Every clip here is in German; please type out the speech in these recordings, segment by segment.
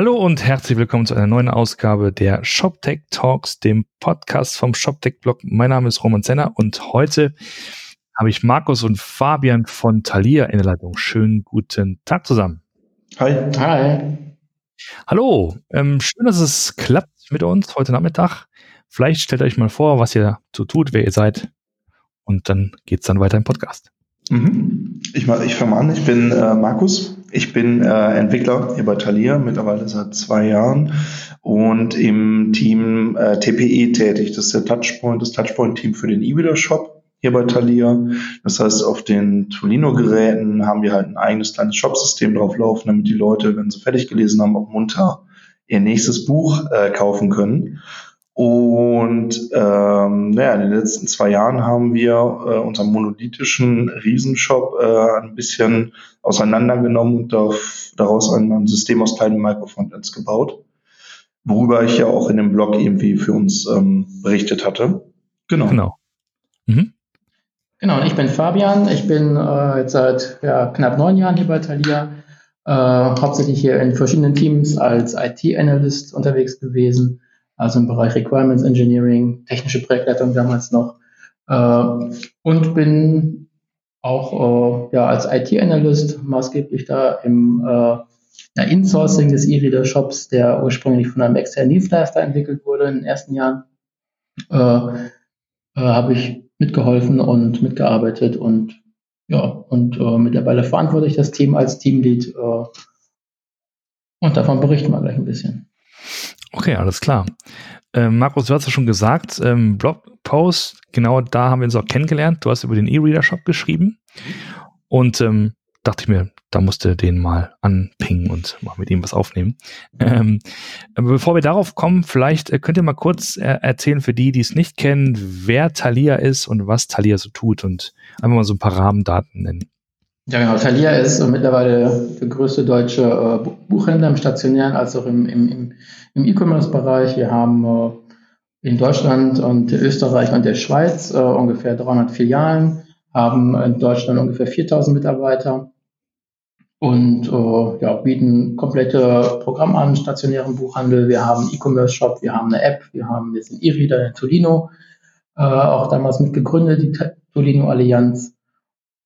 Hallo und herzlich willkommen zu einer neuen Ausgabe der ShopTech Talks, dem Podcast vom ShopTech Blog. Mein Name ist Roman Zenner und heute habe ich Markus und Fabian von Thalia in der Leitung. Schönen guten Tag zusammen. Hi. Hi. Hallo. Ähm, schön, dass es klappt mit uns heute Nachmittag. Vielleicht stellt euch mal vor, was ihr so tut, wer ihr seid. Und dann geht es dann weiter im Podcast. Mhm. Ich, ich fange an. Ich bin äh, Markus. Ich bin äh, Entwickler hier bei Thalia, mittlerweile seit zwei Jahren und im Team äh, TPE tätig. Das ist der Touchpoint, das Touchpoint-Team für den E-Reader-Shop hier bei Thalia. Das heißt, auf den Tolino-Geräten haben wir halt ein eigenes kleines Shop-System drauf laufen, damit die Leute, wenn sie fertig gelesen haben, auch munter ihr nächstes Buch äh, kaufen können. Und ähm, naja, in den letzten zwei Jahren haben wir äh, unseren monolithischen Riesenshop äh, ein bisschen auseinandergenommen und auf, daraus ein, ein System aus kleinen Microfrontends gebaut, worüber ich ja auch in dem Blog irgendwie für uns ähm, berichtet hatte. Genau. Genau. Mhm. Genau, und ich bin Fabian. Ich bin äh, jetzt seit ja, knapp neun Jahren hier bei Thalia, äh, hauptsächlich hier in verschiedenen Teams als IT-Analyst unterwegs gewesen also im Bereich Requirements Engineering, technische Projektleitung damals noch. Äh, und bin auch äh, ja, als IT-Analyst maßgeblich da im äh, ja, Insourcing des E-Reader-Shops, der ursprünglich von einem externen Dienstleister entwickelt wurde in den ersten Jahren, äh, äh, habe ich mitgeholfen und mitgearbeitet und ja, und äh, mittlerweile verantworte ich das Team als Teamlead und davon berichten wir gleich ein bisschen. Okay, alles klar. Ähm, Markus, du hast ja schon gesagt, ähm, Blogpost, genau da haben wir uns auch kennengelernt. Du hast über den E-Reader-Shop geschrieben und ähm, dachte ich mir, da musste den mal anpingen und mal mit ihm was aufnehmen. Ähm, bevor wir darauf kommen, vielleicht äh, könnt ihr mal kurz äh, erzählen für die, die es nicht kennen, wer Thalia ist und was Thalia so tut und einfach mal so ein paar Rahmendaten nennen. Ja, genau. Thalia ist mittlerweile der größte deutsche äh, Buchhändler im stationären als auch im, im, im E-Commerce-Bereich. Wir haben äh, in Deutschland und Österreich und der Schweiz äh, ungefähr 300 Filialen, haben in Deutschland ungefähr 4000 Mitarbeiter und äh, ja, bieten komplette Programm an, stationären Buchhandel. Wir haben E-Commerce-Shop, wir haben eine App, wir haben jetzt einen E-Reader, den Tolino, äh, auch damals mitgegründet, die Tolino-Allianz.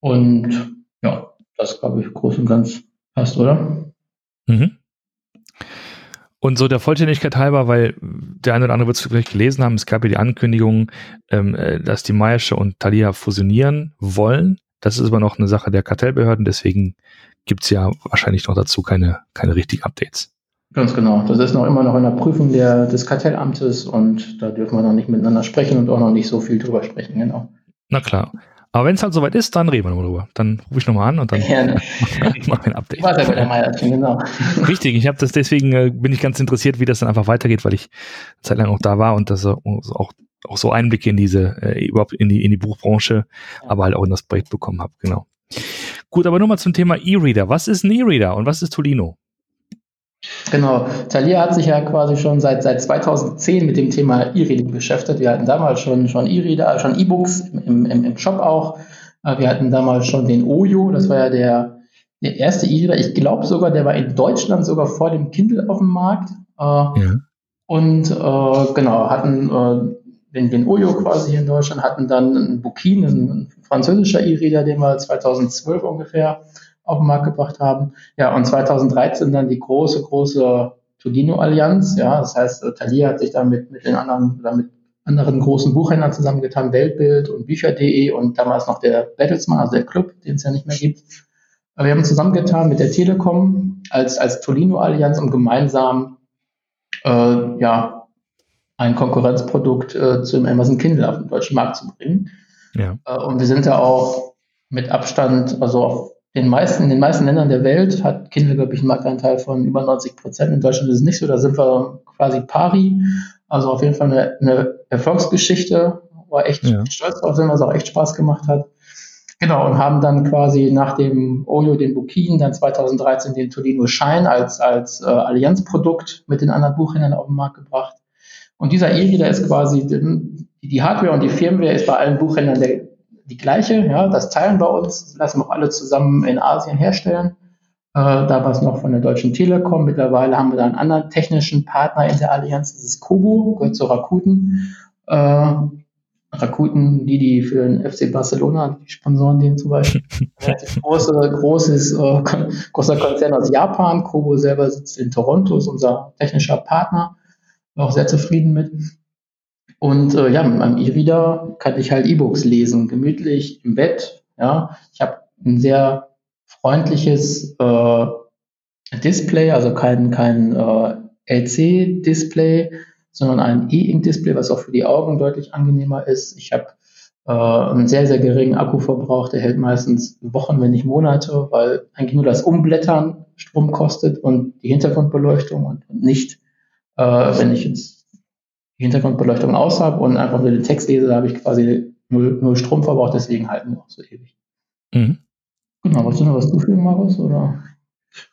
Und ja, das glaube ich groß und ganz passt, oder? Mhm. Und so der Vollständigkeit halber, weil der eine oder andere wird es vielleicht gelesen haben, es gab ja die Ankündigung, ähm, äh, dass die Mayersche und Thalia fusionieren wollen. Das ist aber noch eine Sache der Kartellbehörden, deswegen gibt es ja wahrscheinlich noch dazu keine, keine richtigen Updates. Ganz genau. Das ist noch immer noch in der Prüfung der, des Kartellamtes und da dürfen wir noch nicht miteinander sprechen und auch noch nicht so viel drüber sprechen, genau. Na klar. Aber wenn es halt soweit ist, dann reden wir nochmal drüber. Dann rufe ich nochmal an und dann Gerne. machen wir ein Update. Warte bei der Meierchen, genau. Richtig, ich habe das deswegen äh, bin ich ganz interessiert, wie das dann einfach weitergeht, weil ich eine Zeit lang auch da war und das auch, auch, so Einblicke in diese, äh, überhaupt in die, in die Buchbranche, aber halt auch in das Projekt bekommen habe, genau. Gut, aber nur mal zum Thema E-Reader. Was ist ein E-Reader und was ist Tolino? Genau. Thalia hat sich ja quasi schon seit, seit 2010 mit dem Thema E-Reading beschäftigt. Wir hatten damals schon, schon E-Reader, schon E-Books im, im, im Shop auch. Äh, wir hatten damals schon den Oyo, das war ja der, der erste E-Reader. Ich glaube sogar, der war in Deutschland sogar vor dem Kindle auf dem Markt. Äh, ja. Und äh, genau, hatten äh, den, den Oyo quasi hier in Deutschland, hatten dann einen Bukin, ein französischer E-Reader, den wir 2012 ungefähr auf den Markt gebracht haben. Ja, und 2013 dann die große, große Tolino-Allianz. Ja, das heißt, äh, Thalia hat sich dann mit, mit den anderen, oder mit anderen großen Buchhändlern zusammengetan, Weltbild und Bücher.de und damals noch der Battlesman, also der Club, den es ja nicht mehr gibt. Wir haben zusammengetan mit der Telekom als, als Tolino-Allianz, um gemeinsam äh, ja, ein Konkurrenzprodukt äh, zum Amazon Kindle auf den deutschen Markt zu bringen. Ja. Äh, und wir sind da auch mit Abstand, also auf den meisten, in den meisten Ländern der Welt hat Kindle, glaube ich, einen Marktanteil von über 90 Prozent. In Deutschland ist es nicht so, da sind wir quasi pari. Also auf jeden Fall eine, eine Erfolgsgeschichte. War echt ja. stolz drauf, wenn es auch echt Spaß gemacht hat. Genau, und haben dann quasi nach dem Oyo den Bukin, dann 2013 den Tolino Shine als, als äh, Allianzprodukt mit den anderen Buchhändlern auf den Markt gebracht. Und dieser E-Reader ist quasi, die Hardware und die Firmware ist bei allen Buchhändlern der, die gleiche. Ja, das teilen wir uns, lassen wir auch alle zusammen in Asien herstellen. äh, damals noch von der Deutschen Telekom. Mittlerweile haben wir da einen anderen technischen Partner in der Allianz, das ist Kobo, gehört zu Rakuten. Äh, Rakuten, die, die für den FC Barcelona, die sponsoren den zum Beispiel. große, großes, äh, großer Konzern aus Japan. Kobo selber sitzt in Toronto, ist unser technischer Partner. Bin auch sehr zufrieden mit. Und äh, ja, mit meinem E-Reader kann ich halt E-Books lesen, gemütlich im Bett. Ja, ich habe ein sehr freundliches äh, Display, also kein, kein äh, LC-Display, sondern ein E-Ink-Display, was auch für die Augen deutlich angenehmer ist. Ich habe äh, einen sehr, sehr geringen Akkuverbrauch, der hält meistens Wochen, wenn nicht Monate, weil eigentlich nur das Umblättern Strom kostet und die Hintergrundbeleuchtung und, und nicht, äh, wenn ich jetzt Hintergrundbeleuchtung aus habe und einfach nur den Text lese, habe ich quasi null, null Stromverbrauch, deswegen halten wir auch so ewig. Mhm. Genau, wolltest du noch was zufügen, Markus? Oder?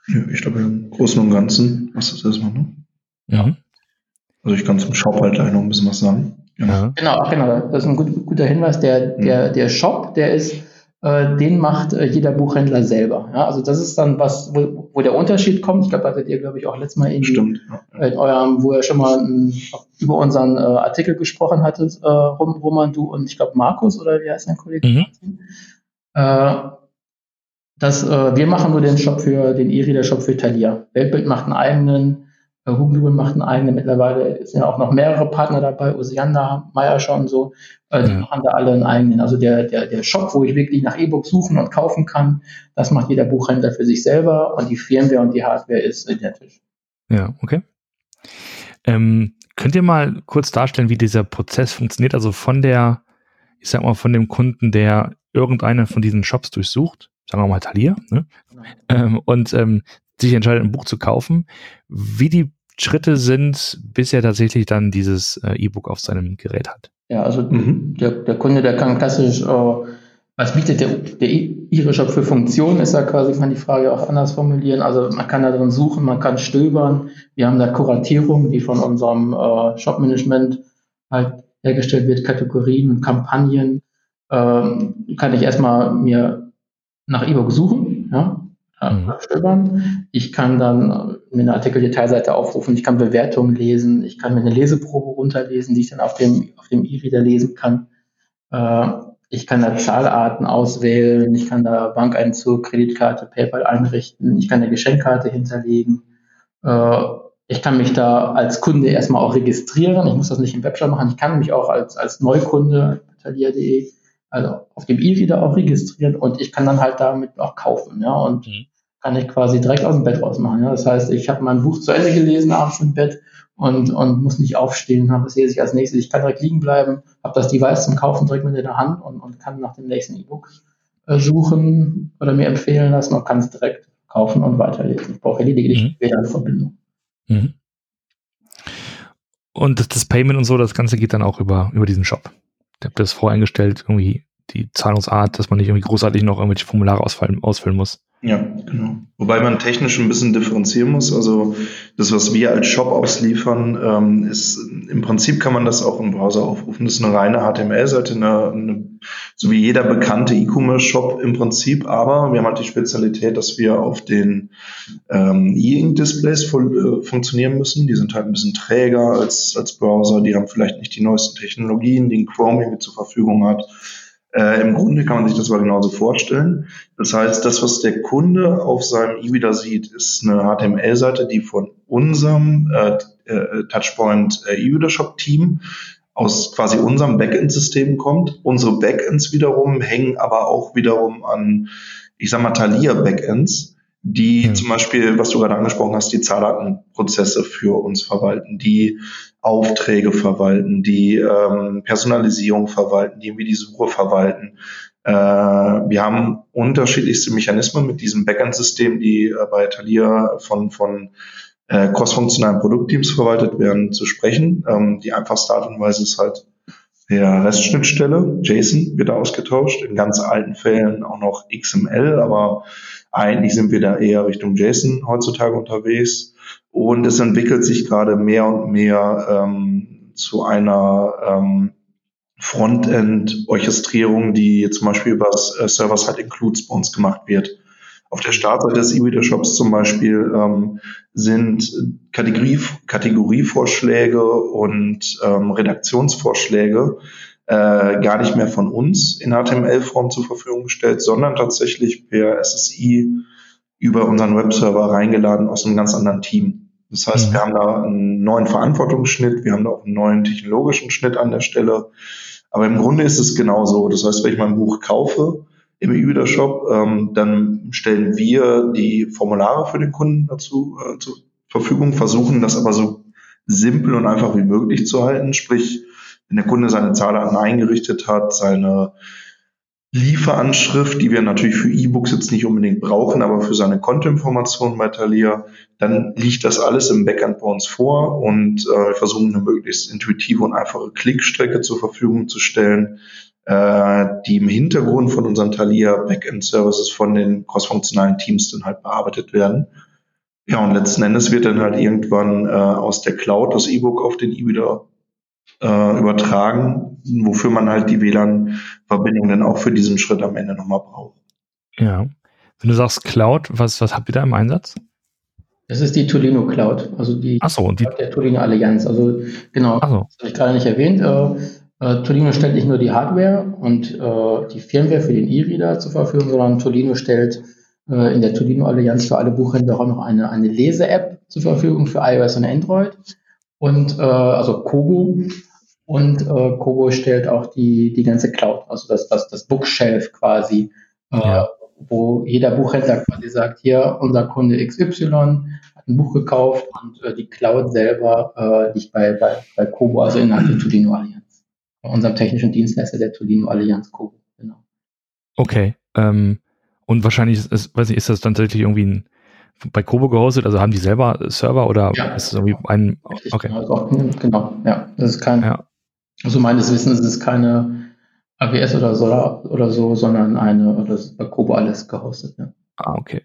Ja, ich glaube, im Großen und Ganzen was ist das erstmal, ne? Ja. Also ich kann zum Shop halt gleich noch ein bisschen was sagen. Ja. Genau, genau. Das ist ein gut, guter Hinweis. Der, der, der Shop, der ist, äh, den macht äh, jeder Buchhändler selber. Ja, also das ist dann was, wo, wo der Unterschied kommt. Ich glaube, da werdet ihr, glaube ich, auch letztes Mal irgendwie Stimmt, ja. in eurem, wo ihr schon mal m, über unseren äh, Artikel gesprochen hattet, äh, Roman, du und ich glaube Markus oder wie heißt dein Kollege? Mhm. Äh, dass äh, wir machen nur den Shop für den E-Reader-Shop für Thalia. Weltbild macht einen eigenen, Hugendubel macht einen eigenen. Mittlerweile sind ja auch noch mehrere Partner dabei, Osiander, Meier schon so. Äh, die ja. machen da alle einen eigenen. Also der, der, der Shop, wo ich wirklich nach E-Books suchen und kaufen kann, das macht jeder Buchhändler für sich selber und die Firmware und die Hardware ist identisch. Ja, okay. Ähm, könnt ihr mal kurz darstellen, wie dieser Prozess funktioniert? Also von der, ich sag mal, von dem Kunden, der irgendeinen von diesen Shops durchsucht, sagen wir mal Thalia, ne? Genau. Ähm, und ähm, sich entscheidet, ein Buch zu kaufen, wie die Schritte sind, bis er tatsächlich dann dieses äh, E-Book auf seinem Gerät hat. Ja, also mhm. der, der Kunde, der kann klassisch, äh, was bietet der, der E-Shop für Funktionen, ist ja quasi, kann die Frage auch anders formulieren. Also man kann da drin suchen, man kann stöbern. Wir haben da Kuratierung, die von unserem äh, Shop-Management halt hergestellt wird, Kategorien und Kampagnen. Ähm, kann ich erstmal mir nach E-Book suchen, ja, mhm. stöbern. Ich kann dann mir eine Artikeldetailseite aufrufen, ich kann Bewertungen lesen, ich kann mir eine Leseprobe runterlesen, die ich dann auf dem, auf dem E-Reader lesen kann. Äh, ich kann da Zahlarten auswählen, ich kann da Bankeinzug, Kreditkarte, PayPal einrichten, ich kann eine Geschenkkarte hinterlegen. Äh, ich kann mich da als Kunde erstmal auch registrieren. Ich muss das nicht im Webshop machen. Ich kann mich auch als, als Neukunde, talia.de, also auf dem E-Reader auch registrieren und ich kann dann halt damit auch kaufen, ja, und mhm. Kann ich quasi direkt aus dem Bett rausmachen, ja. Das heißt, ich habe mein Buch zu Ende gelesen abends im Bett und, und muss nicht aufstehen, habe es lese ich als nächstes. Ich kann direkt liegen bleiben, habe das Device zum Kaufen direkt mit in der Hand und, und kann nach dem nächsten E-Book äh, suchen oder mir empfehlen lassen und kann es direkt kaufen und weiterlesen. Ich brauche lediglich mhm. WLAN-Verbindung. Mhm. Und das Payment und so, das Ganze geht dann auch über, über diesen Shop. Ich habe das voreingestellt, irgendwie die Zahlungsart, dass man nicht irgendwie großartig noch irgendwelche Formulare ausfüllen, ausfüllen muss. Ja, genau. Wobei man technisch ein bisschen differenzieren muss. Also das, was wir als Shop ausliefern, ähm, ist im Prinzip kann man das auch im Browser aufrufen. Das ist eine reine HTML-Seite, eine, eine, so wie jeder bekannte E-Commerce-Shop im Prinzip. Aber wir haben halt die Spezialität, dass wir auf den ähm, E-Ink-Displays äh, funktionieren müssen. Die sind halt ein bisschen träger als, als Browser. Die haben vielleicht nicht die neuesten Technologien, die ein Chrome mit zur Verfügung hat. Äh, Im Grunde kann man sich das aber genauso vorstellen. Das heißt, das, was der Kunde auf seinem E-Reader sieht, ist eine HTML-Seite, die von unserem äh, äh, Touchpoint äh, E-Reader Shop Team aus quasi unserem Backend-System kommt. Unsere Backends wiederum hängen aber auch wiederum an, ich sag mal, Thalia Backends die ja. zum Beispiel, was du gerade angesprochen hast, die Zahldatenprozesse für uns verwalten, die Aufträge verwalten, die ähm, Personalisierung verwalten, die irgendwie die Suche verwalten. Äh, wir haben unterschiedlichste Mechanismen mit diesem Backend-System, die äh, bei Thalia von, von äh, cross-funktionalen Produktteams verwaltet werden, zu sprechen. Ähm, die einfachste Art und Weise ist halt der REST-Schnittstelle. JSON wird ausgetauscht, in ganz alten Fällen auch noch XML, aber eigentlich sind wir da eher Richtung JSON heutzutage unterwegs. Und es entwickelt sich gerade mehr und mehr ähm, zu einer ähm, Frontend-Orchestrierung, die zum Beispiel über äh, Server-Side Includes bei uns gemacht wird. Auf der Startseite des E-Reader-Shops zum Beispiel ähm, sind Kategorie, Kategorievorschläge und ähm, Redaktionsvorschläge äh, gar nicht mehr von uns in HTML-Form zur Verfügung gestellt, sondern tatsächlich per SSI über unseren Webserver reingeladen aus einem ganz anderen Team. Das heißt, mhm. wir haben da einen neuen Verantwortungsschnitt, wir haben da auch einen neuen technologischen Schnitt an der Stelle. Aber im Grunde ist es genauso. Das heißt, wenn ich mein Buch kaufe im E-Reader-Shop, ähm, dann stellen wir die Formulare für den Kunden dazu äh, zur Verfügung, versuchen das aber so simpel und einfach wie möglich zu halten. Sprich, wenn der Kunde seine Zahldaten eingerichtet hat, seine Lieferanschrift, die wir natürlich für E-Books jetzt nicht unbedingt brauchen, aber für seine Kontoinformationen bei Thalia, dann liegt das alles im Backend bei uns vor und äh, wir versuchen eine möglichst intuitive und einfache Klickstrecke zur Verfügung zu stellen, äh, die im Hintergrund von unseren Thalia Backend Services von den crossfunktionalen Teams dann halt bearbeitet werden. Ja, und letzten Endes wird dann halt irgendwann äh, aus der Cloud das E-Book auf den E-Reader äh, übertragen, wofür man halt die WLAN-Verbindung dann auch für diesen Schritt am Ende nochmal braucht. Ja. Wenn du sagst Cloud, was, was habt ihr da im Einsatz? Das ist die Tolino Cloud, also die, Ach so, die der Tolino Allianz. Also genau, so. das habe ich gerade nicht erwähnt. Äh, äh, Tolino stellt nicht nur die Hardware und äh, die Firmware für den E-Reader zur Verfügung, sondern Tolino stellt äh, in der Tolino Allianz für alle Buchhändler auch noch eine, eine Lese-App zur Verfügung für iOS und Android und äh, also Kobo und äh, Kobo stellt auch die, die ganze Cloud, also das, das, das Bookshelf quasi, äh, ja. wo jeder Buchhändler quasi sagt, hier, unser Kunde XY hat ein Buch gekauft und äh, die Cloud selber äh, liegt bei, bei, bei Kobo, also innerhalb der Tolino Allianz. Bei unserem technischen Dienstleister der Tolino Allianz Kobo, genau. Okay. Ähm, und wahrscheinlich ist, weiß nicht, ist das dann tatsächlich irgendwie ein bei Kobo gehostet? Also haben die selber Server oder ja, ist es irgendwie ein. Okay. Genau, genau, ja. Das ist kein. Ja. Also meines Wissens ist es keine AWS oder Solar oder so, sondern eine, oder ist bei Kobo alles gehostet, ja. Ah, okay.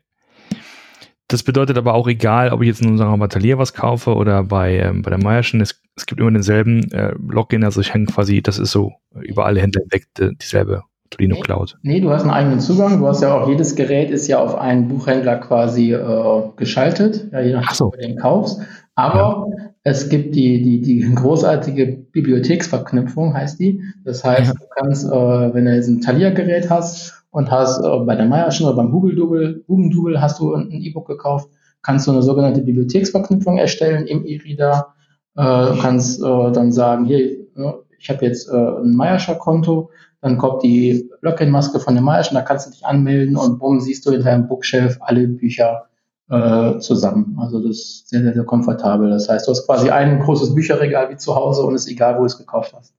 Das bedeutet aber auch egal, ob ich jetzt in unserem Atelier was kaufe oder bei, ähm, bei der Meierschen, es, es gibt immer denselben äh, Login, also ich hänge quasi, das ist so über alle Händler hinweg dieselbe Tolino Cloud. Nee, du hast einen eigenen Zugang. Du hast ja auch, jedes Gerät ist ja auf einen Buchhändler quasi äh, geschaltet, ja, je nachdem, so. du den kaufst. Aber ja. es gibt die, die, die großartige Bibliotheksverknüpfung, heißt die. Das heißt, ja. du kannst, äh, wenn du jetzt ein Thalia-Gerät hast und hast äh, bei der Meierschen oder beim Google Double hast du ein E-Book gekauft, kannst du eine sogenannte Bibliotheksverknüpfung erstellen im E-Reader. Äh, du kannst äh, dann sagen, hier, ne, ich habe jetzt äh, ein Meierscher-Konto, dann kommt die Login-Maske von der Meierschen, da kannst du dich anmelden und bumm, siehst du in deinem Bookshelf alle Bücher äh, zusammen. Also das ist sehr, sehr, sehr komfortabel. Das heißt, du hast quasi ein großes Bücherregal wie zu Hause und es ist egal, wo du es gekauft hast.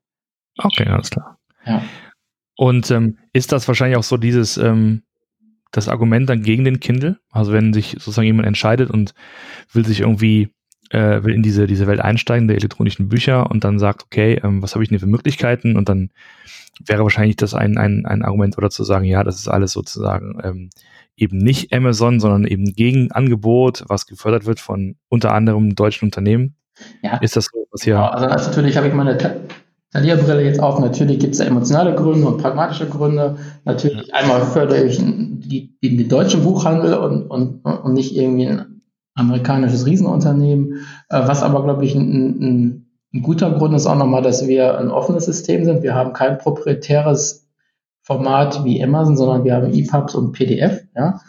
Okay, alles klar. Ja. Und ähm, ist das wahrscheinlich auch so dieses, ähm, das Argument dann gegen den Kindle? Also wenn sich sozusagen jemand entscheidet und will sich irgendwie, äh, will in diese, diese Welt einsteigen, der elektronischen Bücher und dann sagt, okay, ähm, was habe ich denn für Möglichkeiten? Und dann wäre wahrscheinlich das ein, ein, ein Argument oder zu sagen, ja, das ist alles sozusagen ähm, eben nicht Amazon, sondern eben Gegenangebot, was gefördert wird von unter anderem deutschen Unternehmen. Ja. Ist das so, was hier? Ja, also natürlich habe ich meine Thalia-Brille jetzt auf. Natürlich gibt es emotionale Gründe und pragmatische Gründe. Natürlich ja. einmal fördere ich die, den deutschen Buchhandel und, und, und nicht irgendwie ein amerikanisches Riesenunternehmen. Äh, was aber, glaube ich, ein, ein, ein guter Grund ist auch nochmal, dass wir ein offenes System sind. Wir haben kein proprietäres Format wie Amazon, sondern wir haben EPUBs und PDF, ja.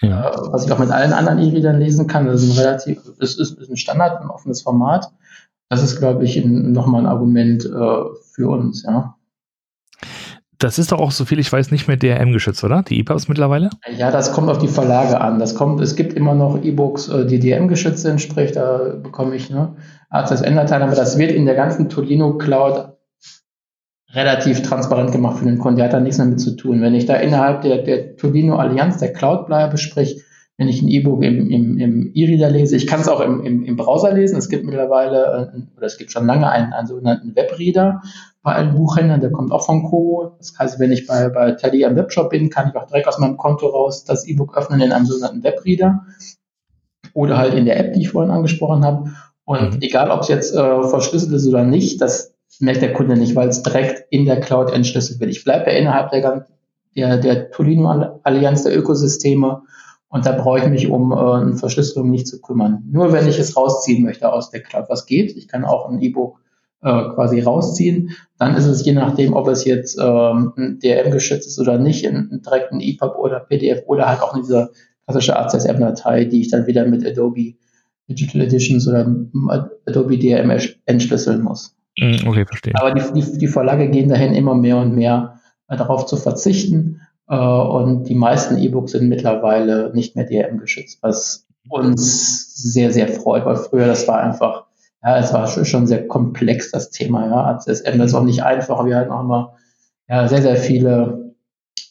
ja. Äh, was ich auch mit allen anderen E-Readern lesen kann. Das ist ein relativ, das ist, ist ein Standard, ein offenes Format. Das ist, glaube ich, nochmal ein Argument äh, für uns, ja. Das ist doch auch, so viel ich weiß, nicht mehr DRM geschützt, oder? Die EPUBs mittlerweile? Ja, das kommt auf die Verlage an. Das kommt, es gibt immer noch E-Books, äh, die DRM geschützt sind, sprich, da bekomme ich ne, ACS-Enderteil, aber das wird in der ganzen Tolino Cloud relativ transparent gemacht für den Kunden. Der hat da nichts mehr mit zu tun. Wenn ich da innerhalb der, der Turbino Allianz, der Cloud bleibe, sprich, wenn ich ein E-Book im, im, im E-Reader lese, ich kann es auch im, im, im Browser lesen. Es gibt mittlerweile, äh, oder es gibt schon lange einen, einen sogenannten Webreader bei allen Buchhändlern, der kommt auch von Kobo. Das heißt, wenn ich bei, bei Teddy am Webshop bin, kann ich auch direkt aus meinem Konto raus das E-Book öffnen in einem sogenannten Webreader oder halt in der App, die ich vorhin angesprochen habe. Und mhm. egal, ob es jetzt äh, verschlüsselt ist oder nicht, das merkt der Kunde nicht, weil es direkt in der Cloud entschlüsselt wird. Ich bleibe ja innerhalb der, der, der Tolino-Allianz der Ökosysteme Und da brauche ich mich um äh, eine Verschlüsselung nicht zu kümmern. Nur wenn ich es rausziehen möchte aus der Cloud, was geht. Ich kann auch ein E-Book quasi rausziehen. Dann ist es je nachdem, ob es jetzt ähm, ein DRM geschützt ist oder nicht, in, direkt ein EPUB oder PDF oder halt auch in dieser klassische ACSM-Datei, die ich dann wieder mit Adobe Digital Editions oder Adobe DRM entschlüsseln muss. Hm, okay, verstehe. Aber die, die, die Verlage gehen dahin immer mehr und mehr äh, darauf zu verzichten. Äh, und die meisten E-Books sind mittlerweile nicht mehr DRM geschützt, was uns sehr, sehr freut, weil früher das war einfach, ja, es war schon sehr komplex, das Thema, ja. ACSM, ist auch nicht einfach. Wir hatten auch immer ja, sehr, sehr viele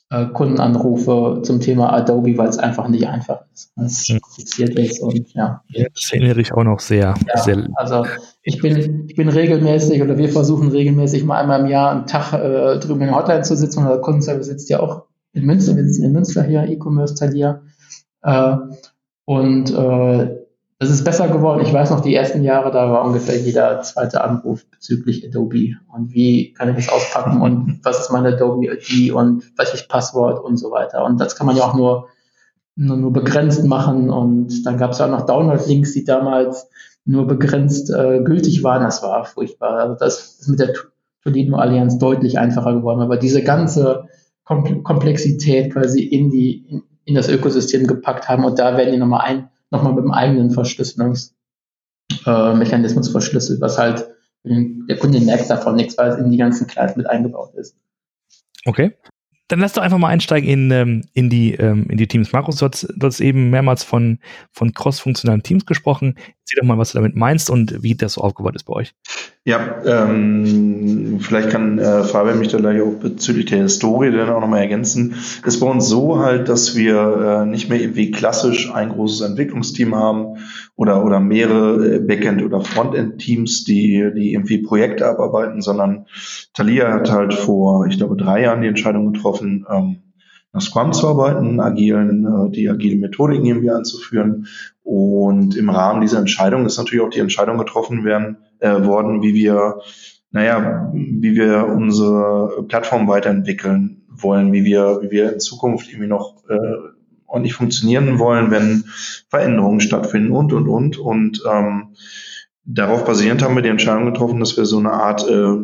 äh, Kundenanrufe zum Thema Adobe, weil es einfach nicht einfach ist. Es kompliziert ist und ja. Das erinnere ich auch noch sehr, ja, sehr. Also ich bin, ich bin regelmäßig oder wir versuchen regelmäßig mal einmal im Jahr einen Tag äh, drüben in der Hotline zu sitzen. Unser Kundenservice sitzt ja auch in Münster, wir sitzen in Münster hier, E-Commerce Talier. Äh, und äh, es ist besser geworden. Ich weiß noch, die ersten Jahre, da war ungefähr jeder zweite Anruf bezüglich Adobe. Und wie kann ich das auspacken und was ist meine Adobe ID und welches Passwort und so weiter. Und das kann man ja auch nur, nur, nur begrenzt machen. Und dann gab es ja auch noch Download-Links, die damals nur begrenzt äh, gültig waren. Das war furchtbar. Also das ist mit der Tolino-Allianz deutlich einfacher geworden. Aber diese ganze Komplexität quasi in die, in, in das Ökosystem gepackt haben und da werden die nochmal ein, nochmal mit dem eigenen Verschlüsselungsmechanismus äh, verschlüsselt, was halt der Kunde merkt davon nichts, weil es in die ganzen Clients mit eingebaut ist. Okay. Dann lass doch einfach mal einsteigen in, ähm, in, die, ähm, in die Teams. Markus, du hast, du hast eben mehrmals von, von cross-funktionalen Teams gesprochen. Erzähl doch mal, was du damit meinst und wie das so aufgebaut ist bei euch. Ja, ähm, vielleicht kann äh, Fabian mich da gleich auch bezüglich der Historie dann auch nochmal ergänzen. Es bei uns so halt, dass wir äh, nicht mehr irgendwie klassisch ein großes Entwicklungsteam haben oder, oder mehrere äh, Backend- oder Frontend-Teams, die, die irgendwie Projekte abarbeiten, sondern Thalia hat halt vor, ich glaube, drei Jahren die Entscheidung getroffen, ähm, nach Scrum zu arbeiten, agilen, äh, die agile Methodiken irgendwie einzuführen. Und im Rahmen dieser Entscheidung ist natürlich auch die Entscheidung getroffen werden, äh, worden, wie wir, naja, wie wir unsere Plattform weiterentwickeln wollen, wie wir, wie wir in Zukunft irgendwie noch äh, ordentlich funktionieren wollen, wenn Veränderungen stattfinden und und und. Und ähm, darauf basierend haben wir die Entscheidung getroffen, dass wir so eine Art äh,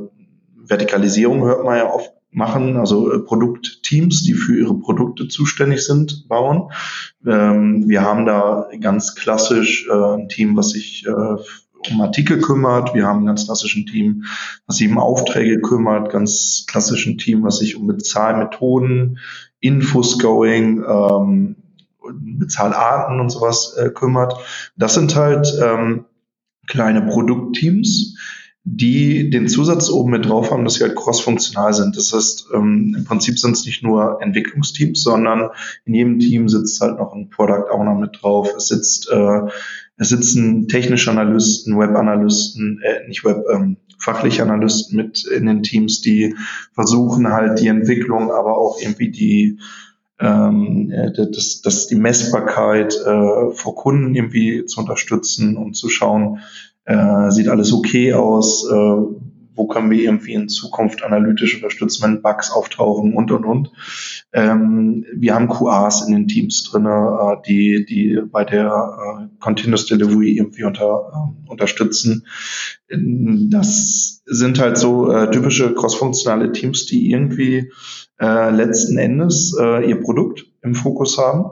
Vertikalisierung, hört man ja oft, machen, also äh, Produktteams, die für ihre Produkte zuständig sind, bauen. Ähm, wir haben da ganz klassisch äh, ein Team, was sich äh, um Artikel kümmert. Wir haben ein ganz klassischen Team, was sich um Aufträge kümmert, ganz klassischen Team, was sich um Bezahlmethoden, Infoscoring, ähm, Bezahlarten und sowas äh, kümmert. Das sind halt ähm, kleine Produktteams, die den Zusatz oben mit drauf haben, dass sie halt cross-funktional sind. Das heißt, ähm, im Prinzip sind es nicht nur Entwicklungsteams, sondern in jedem Team sitzt halt noch ein Product Owner mit drauf. Es sitzt, äh, es sitzen technische Analysten, Web-Analysten, äh, nicht Web, ähm, fachliche Analysten mit in den Teams, die versuchen halt die Entwicklung, aber auch irgendwie die ähm, äh, das, das die Messbarkeit äh, vor Kunden irgendwie zu unterstützen und zu schauen, äh, sieht alles okay aus, äh, wo können wir irgendwie in Zukunft analytisch unterstützen, wenn Bugs auftauchen und und und. Ähm, wir haben QAs in den Teams drin, äh, die, die bei der äh, Continuous Delivery irgendwie unter, äh, unterstützen. Das sind halt so äh, typische crossfunktionale Teams, die irgendwie äh, letzten Endes äh, ihr Produkt im Fokus haben.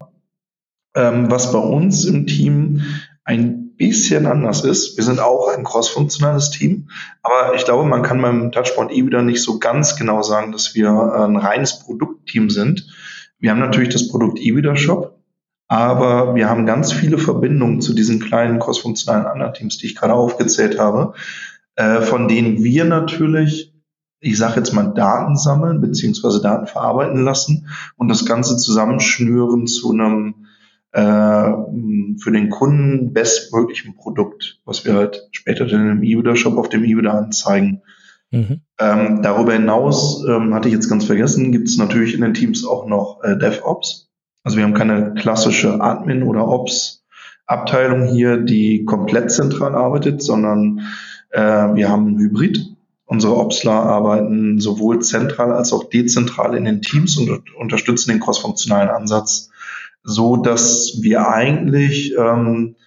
Ähm, was bei uns im Team ein bisschen anders ist. Wir sind auch ein crossfunktionales Team, aber ich glaube, man kann beim Touchpoint E wieder nicht so ganz genau sagen, dass wir ein reines Produktteam sind. Wir haben natürlich das Produkt E-Wieder Shop, aber wir haben ganz viele Verbindungen zu diesen kleinen crossfunktionalen anderen Teams, die ich gerade aufgezählt habe, äh, von denen wir natürlich ich sage jetzt mal Daten sammeln beziehungsweise Daten verarbeiten lassen und das Ganze zusammenschnüren zu einem äh, für den Kunden bestmöglichen Produkt, was wir halt später dann im E-Builder-Shop auf dem E-Builder anzeigen. Mhm. Ähm, darüber hinaus, ähm, hatte ich jetzt ganz vergessen, gibt es natürlich in den Teams auch noch äh, DevOps. Also wir haben keine klassische Admin- oder Ops-Abteilung hier, die komplett zentral arbeitet, sondern äh, wir haben ein Hybrid. Unsere Opsler arbeiten sowohl zentral als auch dezentral in den Teams und unterstützen den crossfunktionalen Ansatz so, dass wir eigentlich ähm,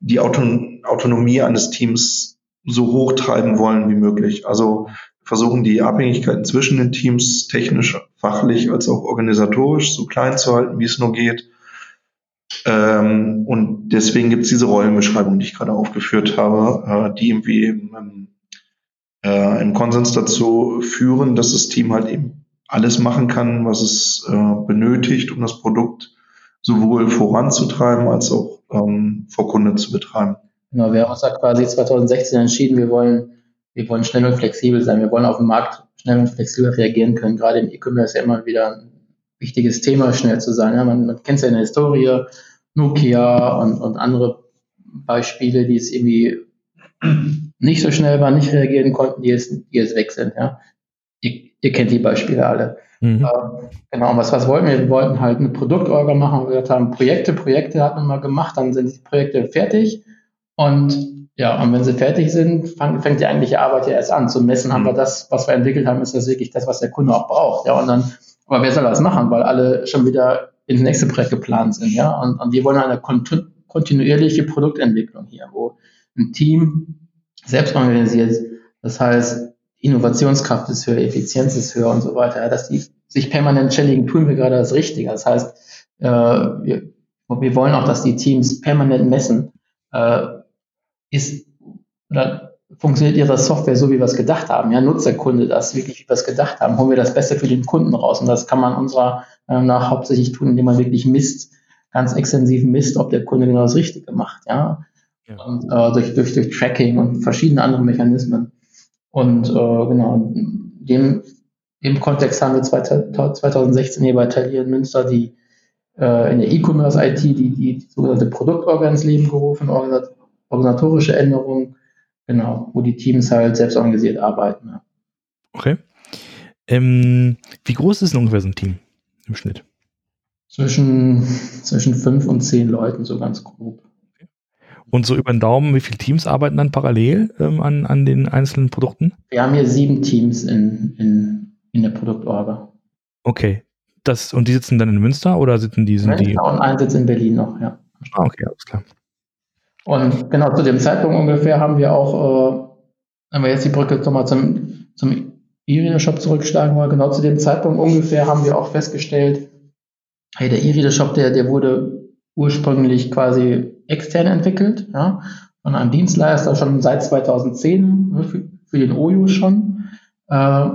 die Auton Autonomie eines Teams so hoch treiben wollen wie möglich. Also versuchen die Abhängigkeiten zwischen den Teams technisch, fachlich als auch organisatorisch so klein zu halten, wie es nur geht. Ähm, und deswegen gibt es diese Rollenbeschreibung, die ich gerade aufgeführt habe, äh, die irgendwie im, äh, im Konsens dazu führen, dass das Team halt eben alles machen kann, was es äh, benötigt, um das Produkt sowohl voranzutreiben als auch ähm, vor Kunde zu betreiben. Genau, wir haben uns da quasi 2016 entschieden, wir wollen, wir wollen schnell und flexibel sein. Wir wollen auf dem Markt schnell und flexibel reagieren können. Gerade im E-Commerce ist ja immer wieder ein wichtiges Thema, schnell zu sein. Ja, man, man kennt es ja in der Historie, Nokia und, und andere Beispiele, die es irgendwie nicht so schnell waren, nicht reagieren konnten, die jetzt, die jetzt weg sind. Ja. Ihr, ihr kennt die Beispiele alle. Mhm. Äh, genau, und was, was wollten wir? Wir wollten halt eine Produktorga machen. Wir haben Projekte, Projekte hat man mal gemacht, dann sind die Projekte fertig. Und ja, und wenn sie fertig sind, fang, fängt die eigentliche Arbeit ja erst an. Zu messen, haben wir mhm. das, was wir entwickelt haben, ist das wirklich das, was der Kunde auch braucht. Ja, und dann, aber wer soll das machen? Weil alle schon wieder ins nächste Projekt geplant sind. Ja, und, und wir wollen eine kontinuierliche Produktentwicklung hier, wo ein Team selbst organisiert. Das heißt, Innovationskraft ist höher, Effizienz ist höher und so weiter. Ja, dass die sich permanent challengen, tun wir gerade das Richtige. Das heißt, äh, wir, wir wollen auch, dass die Teams permanent messen, äh, ist oder funktioniert ihre Software so, wie wir es gedacht haben? Ja, nutzt der Kunde das wirklich, wie wir es gedacht haben? Holen wir das Beste für den Kunden raus? Und das kann man unserer Meinung nach hauptsächlich tun, indem man wirklich misst, ganz extensiv misst, ob der Kunde genau das Richtige macht. Ja, ja. Und, äh, durch, durch, durch Tracking und verschiedene andere Mechanismen. Und äh, genau, in dem, dem Kontext haben wir 2016 hier bei Talier in Münster die äh, in der E-Commerce-IT die, die, die sogenannte Produktorganisation ins Leben gerufen, organisatorische Änderungen, genau, wo die Teams halt selbst organisiert arbeiten. Ja. Okay. Ähm, wie groß ist denn ungefähr so ein Team im Schnitt? Zwischen, zwischen fünf und zehn Leuten, so ganz grob. Und so über den Daumen, wie viele Teams arbeiten dann parallel ähm, an, an den einzelnen Produkten? Wir haben hier sieben Teams in, in, in der Produktorga. Okay. Das, und die sitzen dann in Münster oder sitzen die? Sind die und ein Sitz in Berlin noch, ja. Ah, okay, alles klar. Und genau zu dem Zeitpunkt ungefähr haben wir auch, äh, wenn wir jetzt die Brücke nochmal zum, zum E-Reader-Shop zurückschlagen wollen, genau zu dem Zeitpunkt ungefähr haben wir auch festgestellt, hey, der E-Reader-Shop, der, der wurde ursprünglich quasi extern entwickelt, ja, von einem Dienstleister schon seit 2010 ne, für, für den OYO schon. Äh,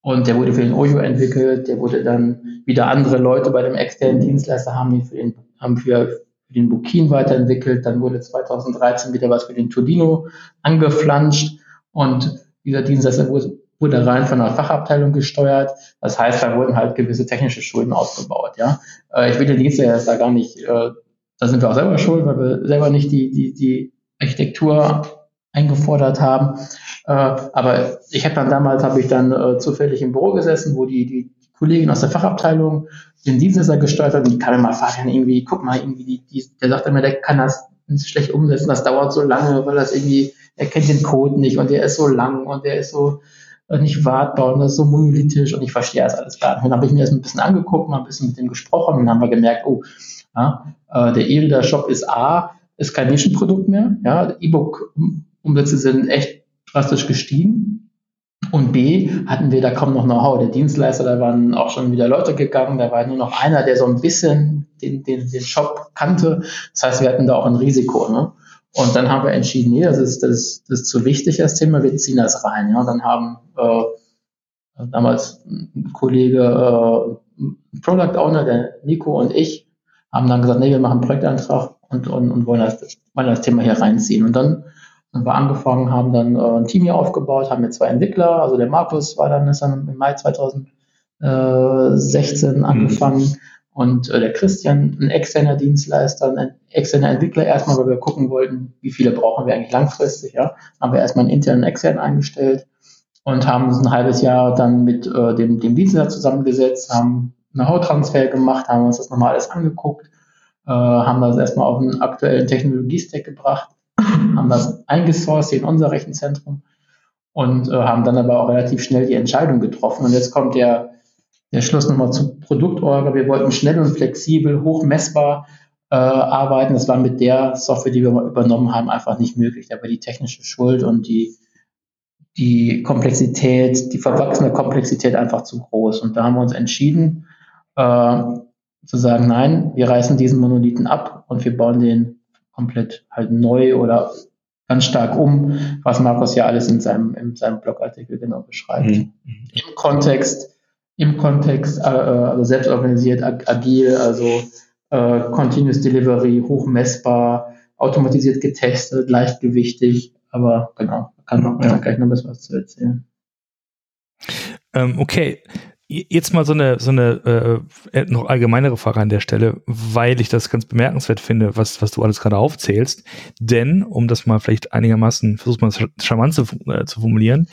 und der wurde für den OYO entwickelt, der wurde dann wieder andere Leute bei dem externen Dienstleister haben ihn für den, haben für, für den Bukin weiterentwickelt. Dann wurde 2013 wieder was für den Turdino angeflanscht und dieser Dienstleister wurde, wurde rein von der Fachabteilung gesteuert. Das heißt, da wurden halt gewisse technische Schulden aufgebaut. Ja, äh, ich will den Dienstleister gar nicht äh, da sind wir auch selber schuld, weil wir selber nicht die, die, die Architektur eingefordert haben. Äh, aber ich habe dann damals, habe ich dann äh, zufällig im Büro gesessen, wo die, die Kollegin aus der Fachabteilung den Dienstleister gesteuert hat und die kam immer Fabian irgendwie, guck mal, irgendwie, die, die, der sagt immer, der kann das schlecht umsetzen, das dauert so lange, weil das irgendwie, er kennt den Code nicht und der ist so lang und der ist so nicht wartbar und das ist so monolithisch und ich verstehe das alles gar nicht. Und dann habe ich mir das ein bisschen angeguckt, mal ein bisschen mit dem gesprochen und dann haben wir gemerkt, oh, ja, äh, der E-Reader-Shop ist A, ist kein Nischenprodukt mehr. Ja, E-Book-Umsätze sind echt drastisch gestiegen. Und B, hatten wir da kaum noch Know-how. Der Dienstleister, da waren auch schon wieder Leute gegangen, da war nur noch einer, der so ein bisschen den, den, den Shop kannte. Das heißt, wir hatten da auch ein Risiko. Ne? Und dann haben wir entschieden, nee, das ist, das, ist, das ist zu wichtig, das Thema, wir ziehen das rein. Ja? Und dann haben äh, damals ein Kollege, äh, ein Product Owner, der Nico und ich, haben dann gesagt, nee, wir machen einen Projektantrag und, und, und wollen, das, wollen das Thema hier reinziehen. Und dann haben wir angefangen, haben dann äh, ein Team hier aufgebaut, haben mit zwei Entwickler, also der Markus war dann, ist dann im Mai 2016 mhm. Und äh, der Christian, ein externer Dienstleister, ein externer Entwickler erstmal, weil wir gucken wollten, wie viele brauchen wir eigentlich langfristig, ja, haben wir erstmal einen internen externen eingestellt und haben uns ein halbes Jahr dann mit äh, dem, dem Dienstleister zusammengesetzt, haben eine Hauttransfer gemacht, haben uns das nochmal alles angeguckt, äh, haben das erstmal auf einen aktuellen Technologiestack gebracht, haben das eingesourced in unser Rechenzentrum und äh, haben dann aber auch relativ schnell die Entscheidung getroffen. Und jetzt kommt der, der Schluss nochmal zu Produktorga. Wir wollten schnell und flexibel, hochmessbar äh, arbeiten. Das war mit der Software, die wir übernommen haben, einfach nicht möglich. Da war die technische Schuld und die, die Komplexität, die verwachsene Komplexität einfach zu groß. Und da haben wir uns entschieden, äh, zu sagen, nein, wir reißen diesen Monolithen ab und wir bauen den komplett halt neu oder ganz stark um, was Markus ja alles in seinem, in seinem Blogartikel genau beschreibt. Mhm. Im Kontext, im Kontext, äh, also selbstorganisiert, agil, also äh, Continuous Delivery, hochmessbar, automatisiert getestet, leichtgewichtig, aber genau, kann man ja. gleich noch ein bisschen was zu erzählen. Ähm, okay, Jetzt mal so eine, so eine äh, äh, noch allgemeinere Frage an der Stelle, weil ich das ganz bemerkenswert finde, was, was du alles gerade aufzählst. Denn, um das mal vielleicht einigermaßen, versuch mal charmant zu, äh, zu formulieren,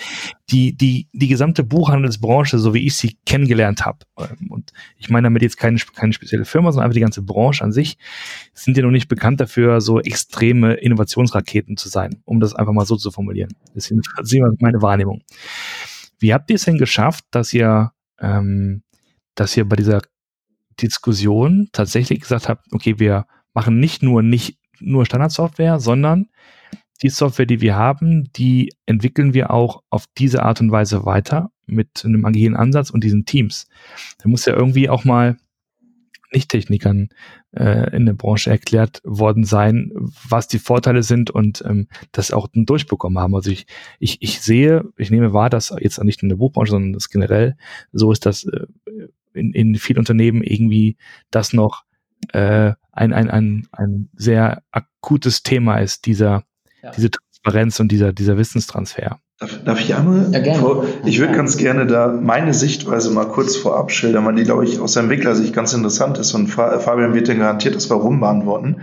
die, die, die gesamte Buchhandelsbranche, so wie ich sie kennengelernt habe, ähm, und ich meine damit jetzt keine, keine spezielle Firma, sondern einfach die ganze Branche an sich, sind ja noch nicht bekannt dafür, so extreme Innovationsraketen zu sein, um das einfach mal so zu formulieren. Das ist meine Wahrnehmung. Wie habt ihr es denn geschafft, dass ihr ähm, dass ihr bei dieser Diskussion tatsächlich gesagt habt, okay, wir machen nicht nur nicht nur Standardsoftware, sondern die Software, die wir haben, die entwickeln wir auch auf diese Art und Weise weiter mit einem agilen Ansatz und diesen Teams. Da muss ja irgendwie auch mal nicht-Technikern äh, in der Branche erklärt worden sein, was die Vorteile sind und ähm, das auch durchbekommen haben. Also ich, ich, ich sehe, ich nehme wahr, dass jetzt nicht nur in der Buchbranche, sondern das generell so ist, dass äh, in, in vielen Unternehmen irgendwie das noch äh, ein, ein, ein, ein sehr akutes Thema ist, dieser, ja. diese Transparenz und dieser, dieser Wissenstransfer. Darf, darf ich einmal? Ja, gerne. Ich würde ganz gerne da meine Sichtweise mal kurz vorab schildern, weil die, glaube ich, aus der Entwicklersicht ganz interessant ist und Fabian wird dann garantiert das Warum beantworten.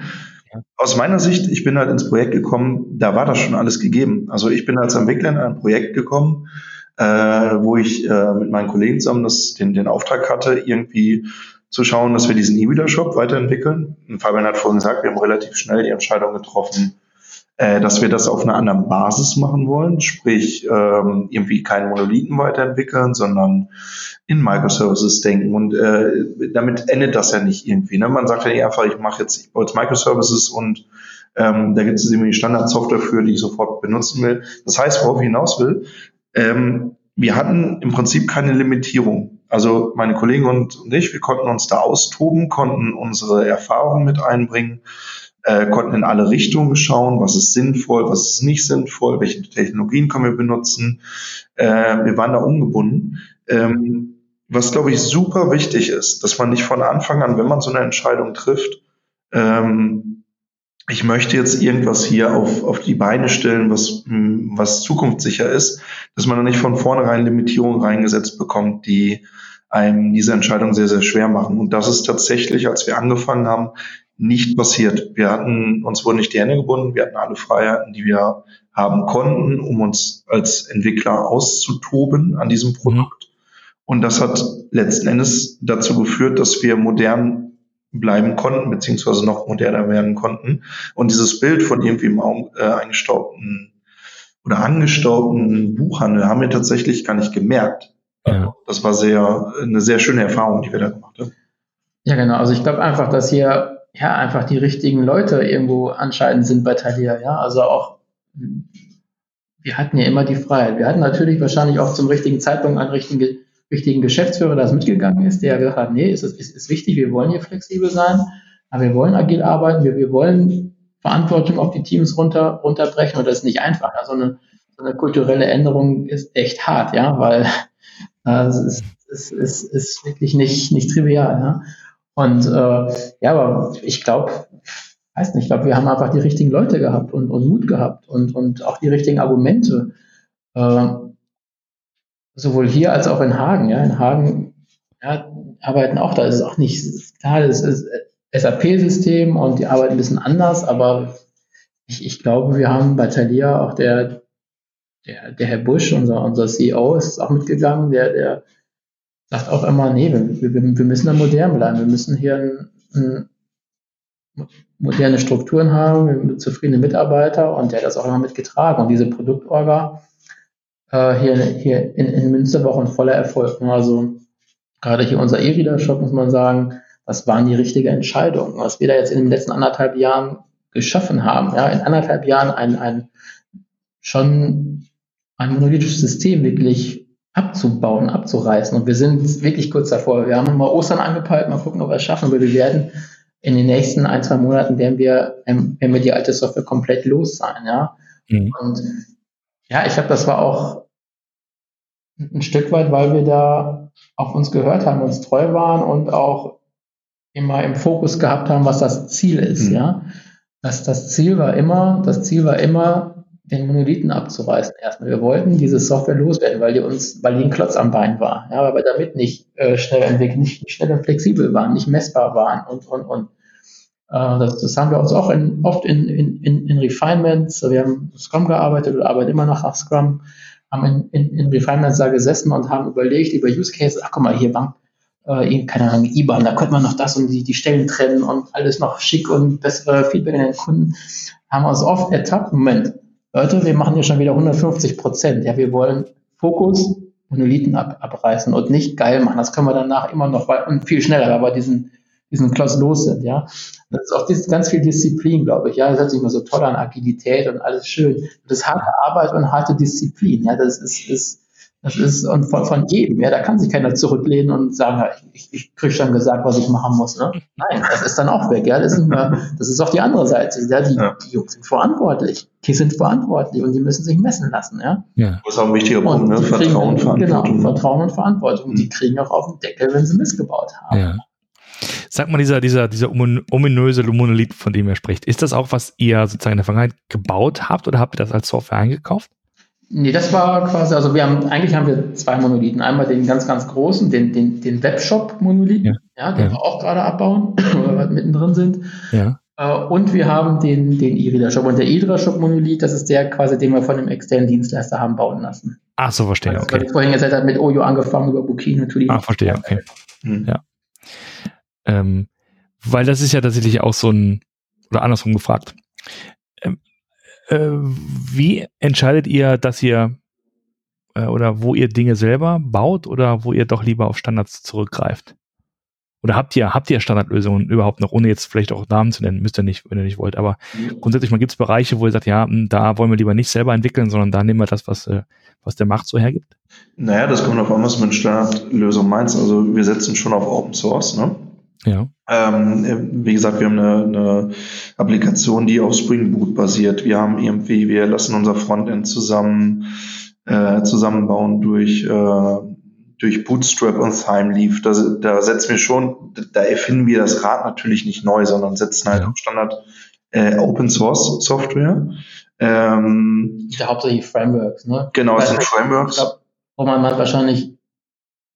Aus meiner Sicht, ich bin halt ins Projekt gekommen, da war das schon alles gegeben. Also ich bin als Entwickler in ein Projekt gekommen, äh, wo ich äh, mit meinen Kollegen zusammen das, den, den Auftrag hatte, irgendwie zu schauen, dass wir diesen E-Reader-Shop weiterentwickeln. Und Fabian hat vorhin gesagt, wir haben relativ schnell die Entscheidung getroffen, äh, dass wir das auf einer anderen Basis machen wollen, sprich ähm, irgendwie keinen Monolithen weiterentwickeln, sondern in Microservices denken. Und äh, damit endet das ja nicht irgendwie. Ne? Man sagt ja nicht einfach, ich mache jetzt, ich baue jetzt Microservices und ähm, da gibt es irgendwie Standardsoftware für, die ich sofort benutzen will. Das heißt, worauf ich hinaus will, ähm, wir hatten im Prinzip keine Limitierung. Also meine Kollegen und, und ich, wir konnten uns da austoben, konnten unsere Erfahrungen mit einbringen äh, konnten in alle Richtungen schauen, was ist sinnvoll, was ist nicht sinnvoll, welche Technologien können wir benutzen. Äh, wir waren da ungebunden. Ähm, was, glaube ich, super wichtig ist, dass man nicht von Anfang an, wenn man so eine Entscheidung trifft, ähm, ich möchte jetzt irgendwas hier auf, auf die Beine stellen, was, was zukunftssicher ist, dass man da nicht von vornherein Limitierungen reingesetzt bekommt, die einem diese Entscheidung sehr, sehr schwer machen. Und das ist tatsächlich, als wir angefangen haben, nicht passiert. Wir hatten, uns wurden nicht die Hände gebunden, wir hatten alle Freiheiten, die wir haben konnten, um uns als Entwickler auszutoben an diesem Produkt. Und das hat letzten Endes dazu geführt, dass wir modern bleiben konnten, beziehungsweise noch moderner werden konnten. Und dieses Bild von irgendwie im äh, eingestaubten oder angestaubten Buchhandel haben wir tatsächlich gar nicht gemerkt. Ja. Das war sehr, eine sehr schöne Erfahrung, die wir da gemacht haben. Ja, genau. Also ich glaube einfach, dass hier ja, einfach die richtigen Leute irgendwo anscheinend sind bei Thalia, ja, also auch, wir hatten ja immer die Freiheit. Wir hatten natürlich wahrscheinlich auch zum richtigen Zeitpunkt einen richtigen, richtigen Geschäftsführer, der das mitgegangen ist, der gesagt hat, nee, es ist, ist, ist wichtig, wir wollen hier flexibel sein, aber wir wollen agil arbeiten, wir, wir wollen Verantwortung auf die Teams runter, runterbrechen und das ist nicht einfach. Also eine, so eine kulturelle Änderung ist echt hart, ja, weil äh, es, ist, es, ist, ist wirklich nicht, nicht trivial, ja. Und äh, ja, aber ich glaube, weiß nicht, ich glaube, wir haben einfach die richtigen Leute gehabt und, und Mut gehabt und, und auch die richtigen Argumente. Äh, sowohl hier als auch in Hagen. Ja, in Hagen ja, arbeiten auch, da ist es auch nicht klar, das ist SAP-System und die arbeiten ein bisschen anders, aber ich, ich glaube, wir haben bei Thalia auch der, der, der Herr Busch, unser, unser CEO, ist auch mitgegangen, der, der sagt auch immer, nee, wir, wir, wir müssen da modern bleiben. Wir müssen hier ein, ein, moderne Strukturen haben, zufriedene Mitarbeiter und der hat das auch immer mitgetragen. Und diese Produktorga äh, hier, hier in, in Münster war auch ein voller Erfolg. Also gerade hier unser E-Reader-Shop, muss man sagen, das waren die richtige Entscheidung. Was wir da jetzt in den letzten anderthalb Jahren geschaffen haben, ja, in anderthalb Jahren ein, ein schon ein monolithisches System wirklich abzubauen, abzureißen. Und wir sind wirklich kurz davor. Wir haben mal Ostern angepeilt, mal gucken, ob wir es schaffen. Aber wir werden in den nächsten ein, zwei Monaten werden wir, ähm, werden wir die alte Software komplett los sein, ja. Mhm. Und ja, ich glaube, das war auch ein Stück weit, weil wir da auf uns gehört haben, uns treu waren und auch immer im Fokus gehabt haben, was das Ziel ist, mhm. ja. Das, das Ziel war immer, das Ziel war immer, den Monolithen abzureißen erstmal. Wir wollten diese Software loswerden, weil die uns, weil die ein Klotz am Bein war, ja, weil wir damit nicht äh, schnell entwickelt, nicht, schnell und flexibel waren, nicht messbar waren und und und. Äh, das, das haben wir uns auch in, oft in, in, in, in Refinements, wir haben Scrum gearbeitet oder arbeiten immer noch nach Scrum, haben in, in, in Refinements da gesessen und haben überlegt über Use Cases, ach guck mal, hier Bank, äh, keine Ahnung, IBAN, da könnte man noch das und die, die Stellen trennen und alles noch schick und bessere Feedback in den Kunden. Haben wir uns oft ertappt, Moment, Leute, wir machen hier schon wieder 150 Prozent. Ja, wir wollen Fokus, Monolithen ab, abreißen und nicht geil machen. Das können wir danach immer noch und viel schneller, aber diesen, diesen Klotz los sind, ja. Das ist auch das, ganz viel Disziplin, glaube ich. Ja, das hört sich immer so toll an, Agilität und alles schön. Das ist harte Arbeit und harte Disziplin. Ja, das ist, ist das ist und von, von jedem, ja, da kann sich keiner zurücklehnen und sagen, ich, ich kriege schon gesagt, was ich machen muss. Ne? Nein, das ist dann auch weg, ja. Das ist, mehr, das ist auch die andere Seite. Ja, die, ja. die Jungs sind verantwortlich. Die sind verantwortlich und die müssen sich messen lassen, ja. ja. Das ist auch ein wichtiger Punkt, ne? Vertrauen und Verantwortung. Genau, Vertrauen und Verantwortung. Mhm. Die kriegen auch auf den Deckel, wenn sie missgebaut haben. Ja. Sag mal, dieser, dieser, dieser ominöse Monolith, von dem ihr spricht, ist das auch, was ihr sozusagen in der Vergangenheit gebaut habt oder habt ihr das als Software eingekauft? Nee, das war quasi, also wir haben, eigentlich haben wir zwei Monolithen. Einmal den ganz, ganz großen, den, den, den Webshop-Monolithen, ja. ja. den ja. wir auch gerade abbauen, weil wir mittendrin sind. Ja. Äh, und wir haben den, den E-Reader-Shop. Und der E-Reader-Shop-Monolith, das ist der quasi, den wir von einem externen Dienstleister haben bauen lassen. Ach so, verstehe, also, okay. Weil ich vorhin gesagt habe, mit Oyo angefangen, über Booking und Ah, verstehe, okay. Mhm. Ja. Ähm, weil das ist ja tatsächlich auch so ein, oder andersrum gefragt, wie entscheidet ihr, dass ihr äh, oder wo ihr Dinge selber baut oder wo ihr doch lieber auf Standards zurückgreift? Oder habt ihr, habt ihr Standardlösungen überhaupt noch, ohne jetzt vielleicht auch Namen zu nennen, müsst ihr nicht, wenn ihr nicht wollt, aber grundsätzlich mal gibt es Bereiche, wo ihr sagt, ja, hm, da wollen wir lieber nicht selber entwickeln, sondern da nehmen wir das, was, äh, was der Markt so hergibt? Naja, das kommt auf an, was mit Standardlösung meinst. Also wir setzen schon auf Open Source, ne? Ja. Ähm, wie gesagt, wir haben eine, eine, Applikation, die auf Spring Boot basiert. Wir haben irgendwie, wir lassen unser Frontend zusammen äh, zusammenbauen durch äh, durch Bootstrap und Thymeleaf. Da, da setzen wir schon, da erfinden wir das Rad natürlich nicht neu, sondern setzen halt ja. Standard äh, Open Source Software. Ähm, ja, hauptsächlich Frameworks, ne? Genau, es sind Frameworks. Ich glaub, wo man wahrscheinlich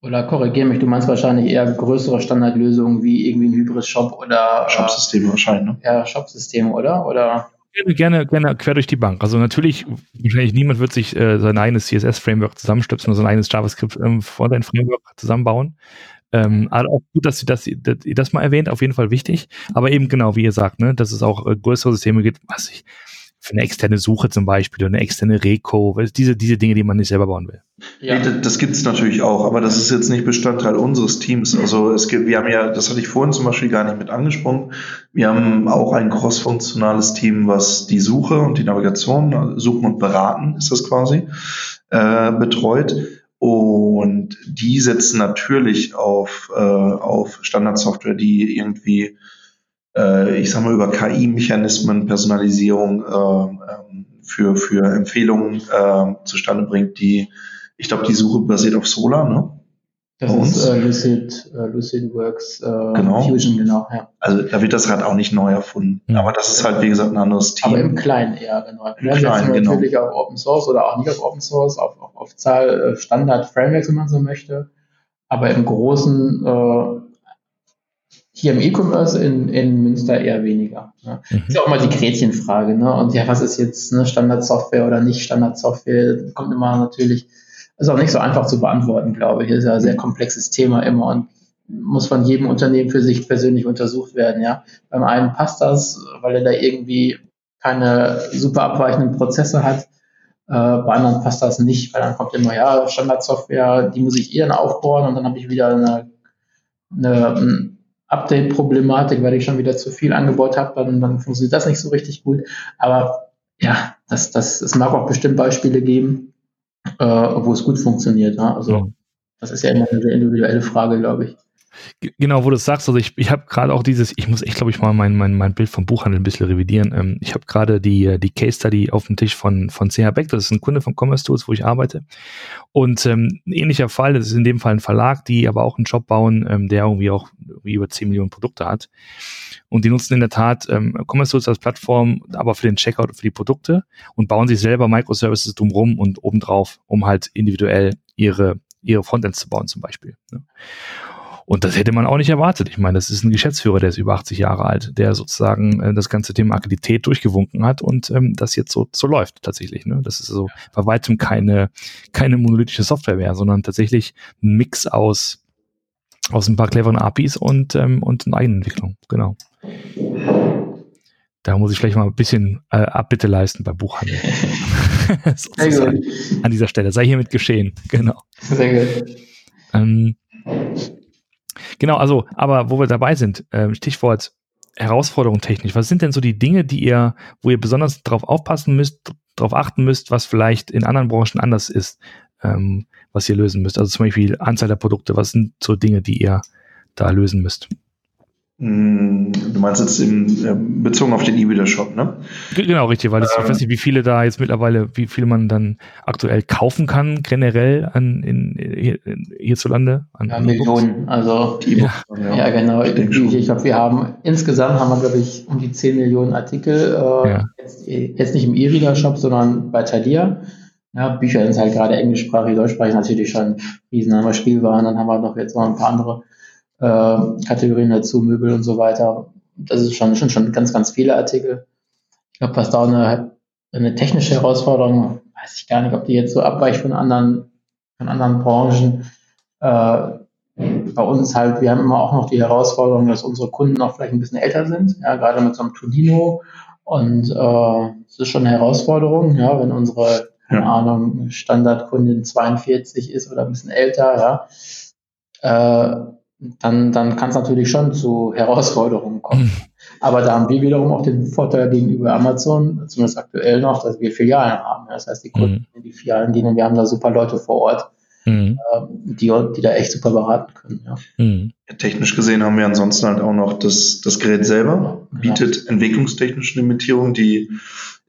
oder korrigiere mich, du meinst wahrscheinlich eher größere Standardlösungen wie irgendwie ein Hybris-Shop oder. Shop-Systeme wahrscheinlich, ne? Ja, Shop-Systeme, oder? Oder? Gerne, gerne, gerne quer durch die Bank. Also natürlich, wahrscheinlich niemand wird sich äh, sein eigenes CSS-Framework zusammenstöpseln oder sein eigenes JavaScript-Frontend-Framework ähm, zusammenbauen. Ähm, aber auch gut, dass, dass, dass ihr das mal erwähnt, auf jeden Fall wichtig. Aber eben genau, wie ihr sagt, ne, dass es auch äh, größere Systeme gibt, was ich, für eine externe Suche zum Beispiel oder eine externe Reco, diese, diese Dinge, die man nicht selber bauen will. Ja. Nee, das gibt es natürlich auch, aber das ist jetzt nicht Bestandteil unseres Teams. Also es gibt, wir haben ja, das hatte ich vorhin zum Beispiel gar nicht mit angesprochen, wir haben auch ein crossfunktionales Team, was die Suche und die Navigation, also Suchen und Beraten ist das quasi, äh, betreut. Und die setzen natürlich auf, äh, auf Standardsoftware, die irgendwie äh, ich sag mal, über KI-Mechanismen, Personalisierung äh, für, für Empfehlungen äh, zustande bringt, die, ich glaube, die Suche basiert auf Solar, ne? Das ist äh, Lucid, äh, Lucid Works äh, genau. Fusion, genau, ja. Also da wird das Rad auch nicht neu erfunden. Mhm. Aber das ist halt, wie gesagt, ein anderes Team. Aber im Kleinen eher, genau. Im ja, Kleinen, genau. natürlich auf Open Source oder auch nicht auf Open Source, auf, auf, auf Zahl äh, Standard Frameworks, wenn man so möchte. Aber im Großen äh, hier im E-Commerce in, in Münster eher weniger. Ne? Mhm. Ist ja auch mal die Gretchenfrage. Ne? Und ja, was ist jetzt ne, Standardsoftware oder nicht Standardsoftware? Kommt immer natürlich, ist auch nicht so einfach zu beantworten, glaube ich. Ist ja ein sehr komplexes Thema immer und muss von jedem Unternehmen für sich persönlich untersucht werden. Ja, beim einen passt das, weil er da irgendwie keine super abweichenden Prozesse hat. Äh, bei anderen passt das nicht, weil dann kommt immer, ja, Standardsoftware, die muss ich eher aufbauen und dann habe ich wieder eine eine Update-Problematik, weil ich schon wieder zu viel angebaut habe, dann, dann funktioniert das nicht so richtig gut. Aber ja, das, das, es mag auch bestimmt Beispiele geben, äh, wo es gut funktioniert. Ja? Also das ist ja immer eine individuelle Frage, glaube ich. Genau, wo du es sagst, also ich, ich habe gerade auch dieses, ich muss echt, glaube ich, mal mein, mein, mein Bild vom Buchhandel ein bisschen revidieren. Ähm, ich habe gerade die, die Case Study auf dem Tisch von, von CH Beck, das ist ein Kunde von Commerce Tools, wo ich arbeite. Und ähm, ein ähnlicher Fall, das ist in dem Fall ein Verlag, die aber auch einen Job bauen, ähm, der irgendwie auch irgendwie über 10 Millionen Produkte hat. Und die nutzen in der Tat ähm, Commerce Tools als Plattform, aber für den Checkout und für die Produkte und bauen sich selber Microservices drumrum und obendrauf, um halt individuell ihre, ihre Frontends zu bauen zum Beispiel. Ne? Und das hätte man auch nicht erwartet. Ich meine, das ist ein Geschäftsführer, der ist über 80 Jahre alt, der sozusagen äh, das ganze Thema Agilität durchgewunken hat und ähm, das jetzt so, so läuft tatsächlich. Ne? Das ist also bei weitem keine, keine monolithische Software mehr, sondern tatsächlich ein Mix aus, aus ein paar cleveren APIs und, ähm, und eine Eigenentwicklung. Genau. Da muss ich vielleicht mal ein bisschen äh, Abbitte leisten beim Buchhandel. An dieser Stelle. Sei hiermit geschehen. Genau. Sehr gut. Ähm, Genau, also, aber wo wir dabei sind, äh, Stichwort Herausforderung technisch. Was sind denn so die Dinge, die ihr, wo ihr besonders darauf aufpassen müsst, darauf achten müsst, was vielleicht in anderen Branchen anders ist, ähm, was ihr lösen müsst? Also zum Beispiel Anzahl der Produkte. Was sind so Dinge, die ihr da lösen müsst? Hm, du meinst jetzt im, äh, bezogen auf den E-Reader-Shop, ne? Genau, richtig, weil das, ähm, ich weiß nicht, wie viele da jetzt mittlerweile, wie viele man dann aktuell kaufen kann, generell an, in, in, hierzulande. An ja, Millionen, also ja. ja, genau. Ich, ich, ich glaube, wir haben insgesamt haben wir, glaube ich, um die 10 Millionen Artikel, äh, ja. jetzt, jetzt, nicht im E-Reader-Shop, sondern bei Thalia. Ja, Bücher sind halt gerade englischsprachig, deutschsprachig natürlich schon riesen, haben wir Spielwaren, dann haben wir noch jetzt noch ein paar andere äh, Kategorien dazu, Möbel und so weiter. Das ist schon, schon, schon ganz, ganz viele Artikel. Ich glaube, was da eine, eine technische Herausforderung, weiß ich gar nicht, ob die jetzt so abweicht von anderen, von anderen Branchen. Äh, bei uns halt, wir haben immer auch noch die Herausforderung, dass unsere Kunden auch vielleicht ein bisschen älter sind, ja, gerade mit so einem Tolino. Und äh, es ist schon eine Herausforderung, ja, wenn unsere, keine ja. Ahnung, Standardkundin 42 ist oder ein bisschen älter, ja. Äh, dann, dann kann es natürlich schon zu Herausforderungen kommen. Mhm. Aber da haben wir wiederum auch den Vorteil gegenüber Amazon, zumindest aktuell noch, dass wir Filialen haben. Das heißt, die Kunden mhm. in die Filialen gehen und wir haben da super Leute vor Ort, mhm. Die, die da echt super beraten können. Ja. Mhm. Technisch gesehen haben wir ansonsten halt auch noch das, das Gerät selber, bietet ja. entwicklungstechnische Limitierung, die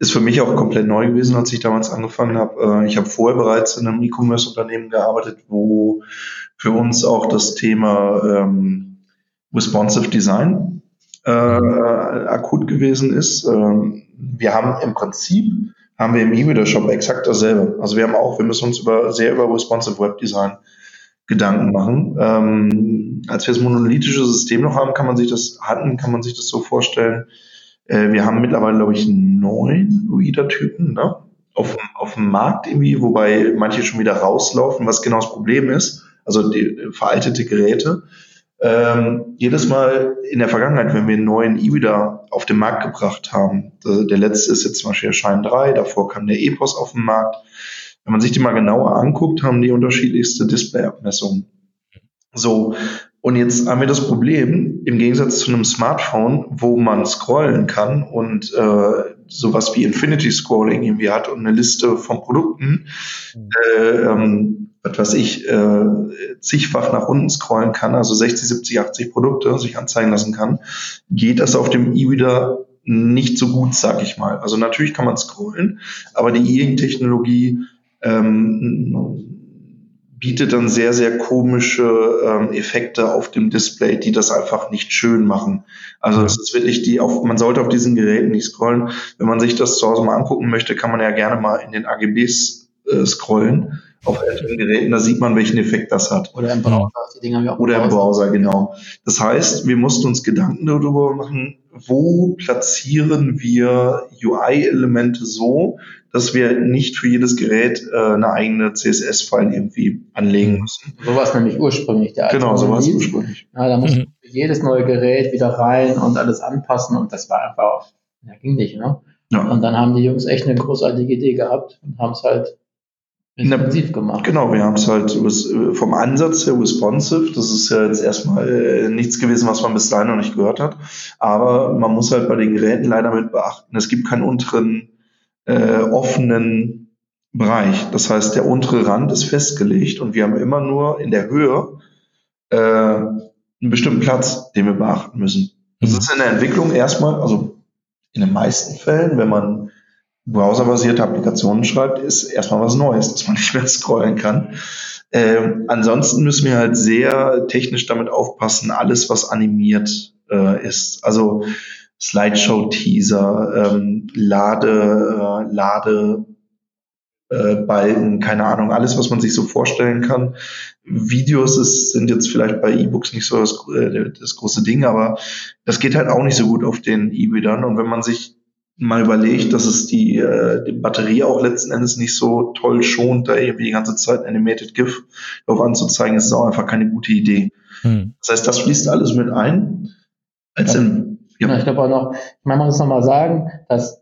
ist für mich auch komplett neu gewesen, als ich damals angefangen habe. Äh, ich habe vorher bereits in einem E-Commerce-Unternehmen gearbeitet, wo für uns auch das Thema ähm, Responsive Design äh, akut gewesen ist. Ähm, wir haben im Prinzip haben wir im E-Reader-Shop exakt dasselbe. Also wir haben auch, wir müssen uns über, sehr über Responsive Web Design Gedanken machen. Ähm, als wir das monolithische System noch haben, kann man sich das hatten, kann man sich das so vorstellen. Äh, wir haben mittlerweile, glaube ich, neun Reader-Typen ne? auf, auf dem Markt irgendwie, wobei manche schon wieder rauslaufen, was genau das Problem ist also die veraltete Geräte. Ähm, jedes Mal in der Vergangenheit, wenn wir einen neuen E-Reader auf den Markt gebracht haben, der letzte ist jetzt zum Beispiel der Shine 3, davor kam der EPOS auf den Markt. Wenn man sich die mal genauer anguckt, haben die unterschiedlichste Display-Abmessungen. So, und jetzt haben wir das Problem, im Gegensatz zu einem Smartphone, wo man scrollen kann und äh, sowas wie Infinity Scrolling irgendwie hat und eine Liste von Produkten, mhm. äh, ähm, was weiß ich, äh, zigfach nach unten scrollen kann, also 60, 70, 80 Produkte sich anzeigen lassen kann, geht das auf dem E-Reader nicht so gut, sag ich mal. Also natürlich kann man scrollen, aber die E-Ink-Technologie ähm, bietet dann sehr, sehr komische ähm, Effekte auf dem Display, die das einfach nicht schön machen. Also es ist wirklich die, auf, man sollte auf diesen Geräten nicht scrollen. Wenn man sich das zu Hause mal angucken möchte, kann man ja gerne mal in den AGBs äh, scrollen auf älteren Geräten, da sieht man, welchen Effekt das hat. Oder im Browser. Die Dinger haben wir auch Oder im Browser, genau. Das heißt, wir mussten uns Gedanken darüber machen, wo platzieren wir UI-Elemente so, dass wir nicht für jedes Gerät äh, eine eigene CSS-File irgendwie anlegen müssen. So war es nämlich ursprünglich. Der genau, so war es ursprünglich. Ja, da musste mhm. jedes neue Gerät wieder rein und alles anpassen und das war einfach, ja, ging nicht, ne? Ja. Und dann haben die Jungs echt eine großartige Idee gehabt und haben es halt responsiv gemacht. Genau, wir haben es halt vom Ansatz her responsive. Das ist ja jetzt erstmal äh, nichts gewesen, was man bis dahin noch nicht gehört hat. Aber man muss halt bei den Geräten leider mit beachten, es gibt keinen unteren äh, offenen Bereich. Das heißt, der untere Rand ist festgelegt und wir haben immer nur in der Höhe äh, einen bestimmten Platz, den wir beachten müssen. Das mhm. ist in der Entwicklung erstmal, also in den meisten Fällen, wenn man browserbasierte Applikationen schreibt, ist erstmal was Neues, dass man nicht mehr scrollen kann. Ähm, ansonsten müssen wir halt sehr technisch damit aufpassen, alles, was animiert äh, ist. Also Slideshow-Teaser, ähm, Lade, äh, Lade, äh, Balken, keine Ahnung, alles, was man sich so vorstellen kann. Videos ist, sind jetzt vielleicht bei E-Books nicht so das, äh, das große Ding, aber das geht halt auch nicht so gut auf den E-Readern. Und wenn man sich mal überlegt, dass es die, äh, die Batterie auch letzten Endes nicht so toll schont, da irgendwie die ganze Zeit Animated GIF drauf anzuzeigen, ist auch einfach keine gute Idee. Hm. Das heißt, das fließt alles mit ein. Als ja. in, ja. ja ich glaube auch noch, ich meine, man muss nochmal sagen, dass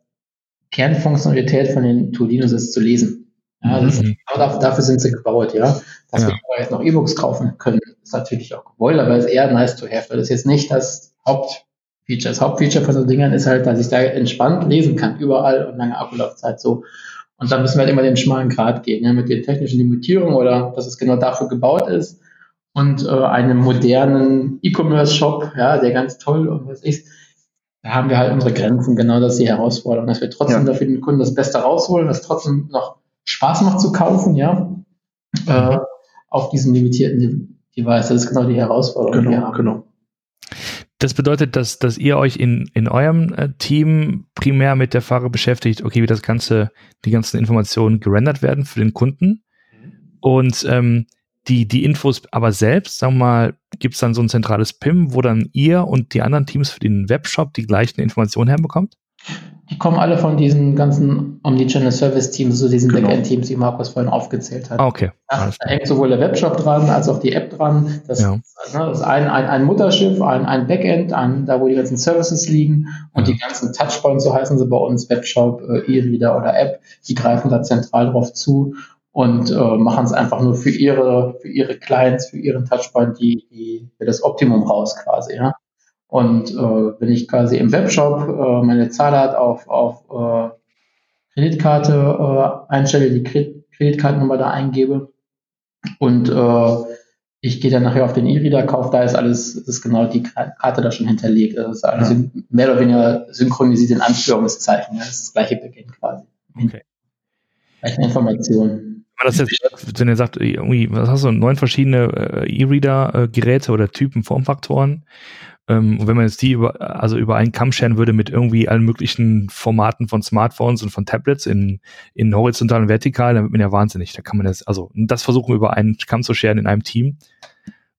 Kernfunktionalität von den Toolinos ist zu lesen. Ja, das, mhm. dafür, dafür sind sie gebaut, ja. Dass ja. wir jetzt noch E-Books kaufen können, ist natürlich auch gewollt, aber ist eher nice to have. Das ist jetzt nicht das Haupt Feature. Das Hauptfeature von so Dingern ist halt, dass ich da entspannt lesen kann, überall und lange Akkulaufzeit so. Und da müssen wir halt immer den schmalen Grad gehen, ja, mit den technischen Limitierungen oder dass es genau dafür gebaut ist und äh, einem modernen E-Commerce-Shop, ja, der ganz toll und was ist. Da haben wir halt unsere Grenzen, genau das ist die Herausforderung, dass wir trotzdem ja. dafür den Kunden das Beste rausholen, dass trotzdem noch Spaß macht zu kaufen, ja, äh, auf diesem limitierten Device. Das ist genau die Herausforderung. Genau, genau. Das bedeutet, dass, dass ihr euch in, in eurem äh, Team primär mit der Frage beschäftigt, okay, wie das Ganze, die ganzen Informationen gerendert werden für den Kunden. Und ähm, die, die Infos aber selbst, sagen wir mal, gibt es dann so ein zentrales PIM, wo dann ihr und die anderen Teams für den Webshop die gleichen Informationen herbekommt? Die kommen alle von diesen ganzen Omnichannel Service Teams, so diesen genau. Backend-Teams, die Markus vorhin aufgezählt hat. Ah, okay. Ja, da hängt sowohl der Webshop dran als auch die App dran. Das, ja. ne, das ist ein, ein, ein Mutterschiff, ein, ein Backend, ein, da wo die ganzen Services liegen und ja. die ganzen Touchpoints, so heißen sie bei uns, Webshop, äh, E-Reader oder App, die greifen da zentral drauf zu und äh, machen es einfach nur für ihre, für ihre Clients, für ihren Touchpoint, die, die für das Optimum raus quasi, ja. Und äh, wenn ich quasi im Webshop äh, meine Zahlart auf, auf äh, Kreditkarte äh, einstelle, die Kreditkartennummer da eingebe und äh, ich gehe dann nachher auf den E-Reader, kaufe, da ist alles, ist genau die Karte da schon hinterlegt. Das ist alles ja. mehr oder weniger synchronisiert in Anführungszeichen. Das ist das gleiche Beginn quasi. Okay. Gleiche Informationen. Das jetzt, wenn ihr sagt, irgendwie, was hast du, neun verschiedene äh, E-Reader-Geräte oder Typen, Formfaktoren, ähm, und wenn man jetzt die über, also über einen Kamm scheren würde mit irgendwie allen möglichen Formaten von Smartphones und von Tablets in, in horizontal und vertikal, dann wird man ja wahnsinnig. Da kann man das, also das versuchen über einen Kamm zu scheren in einem Team.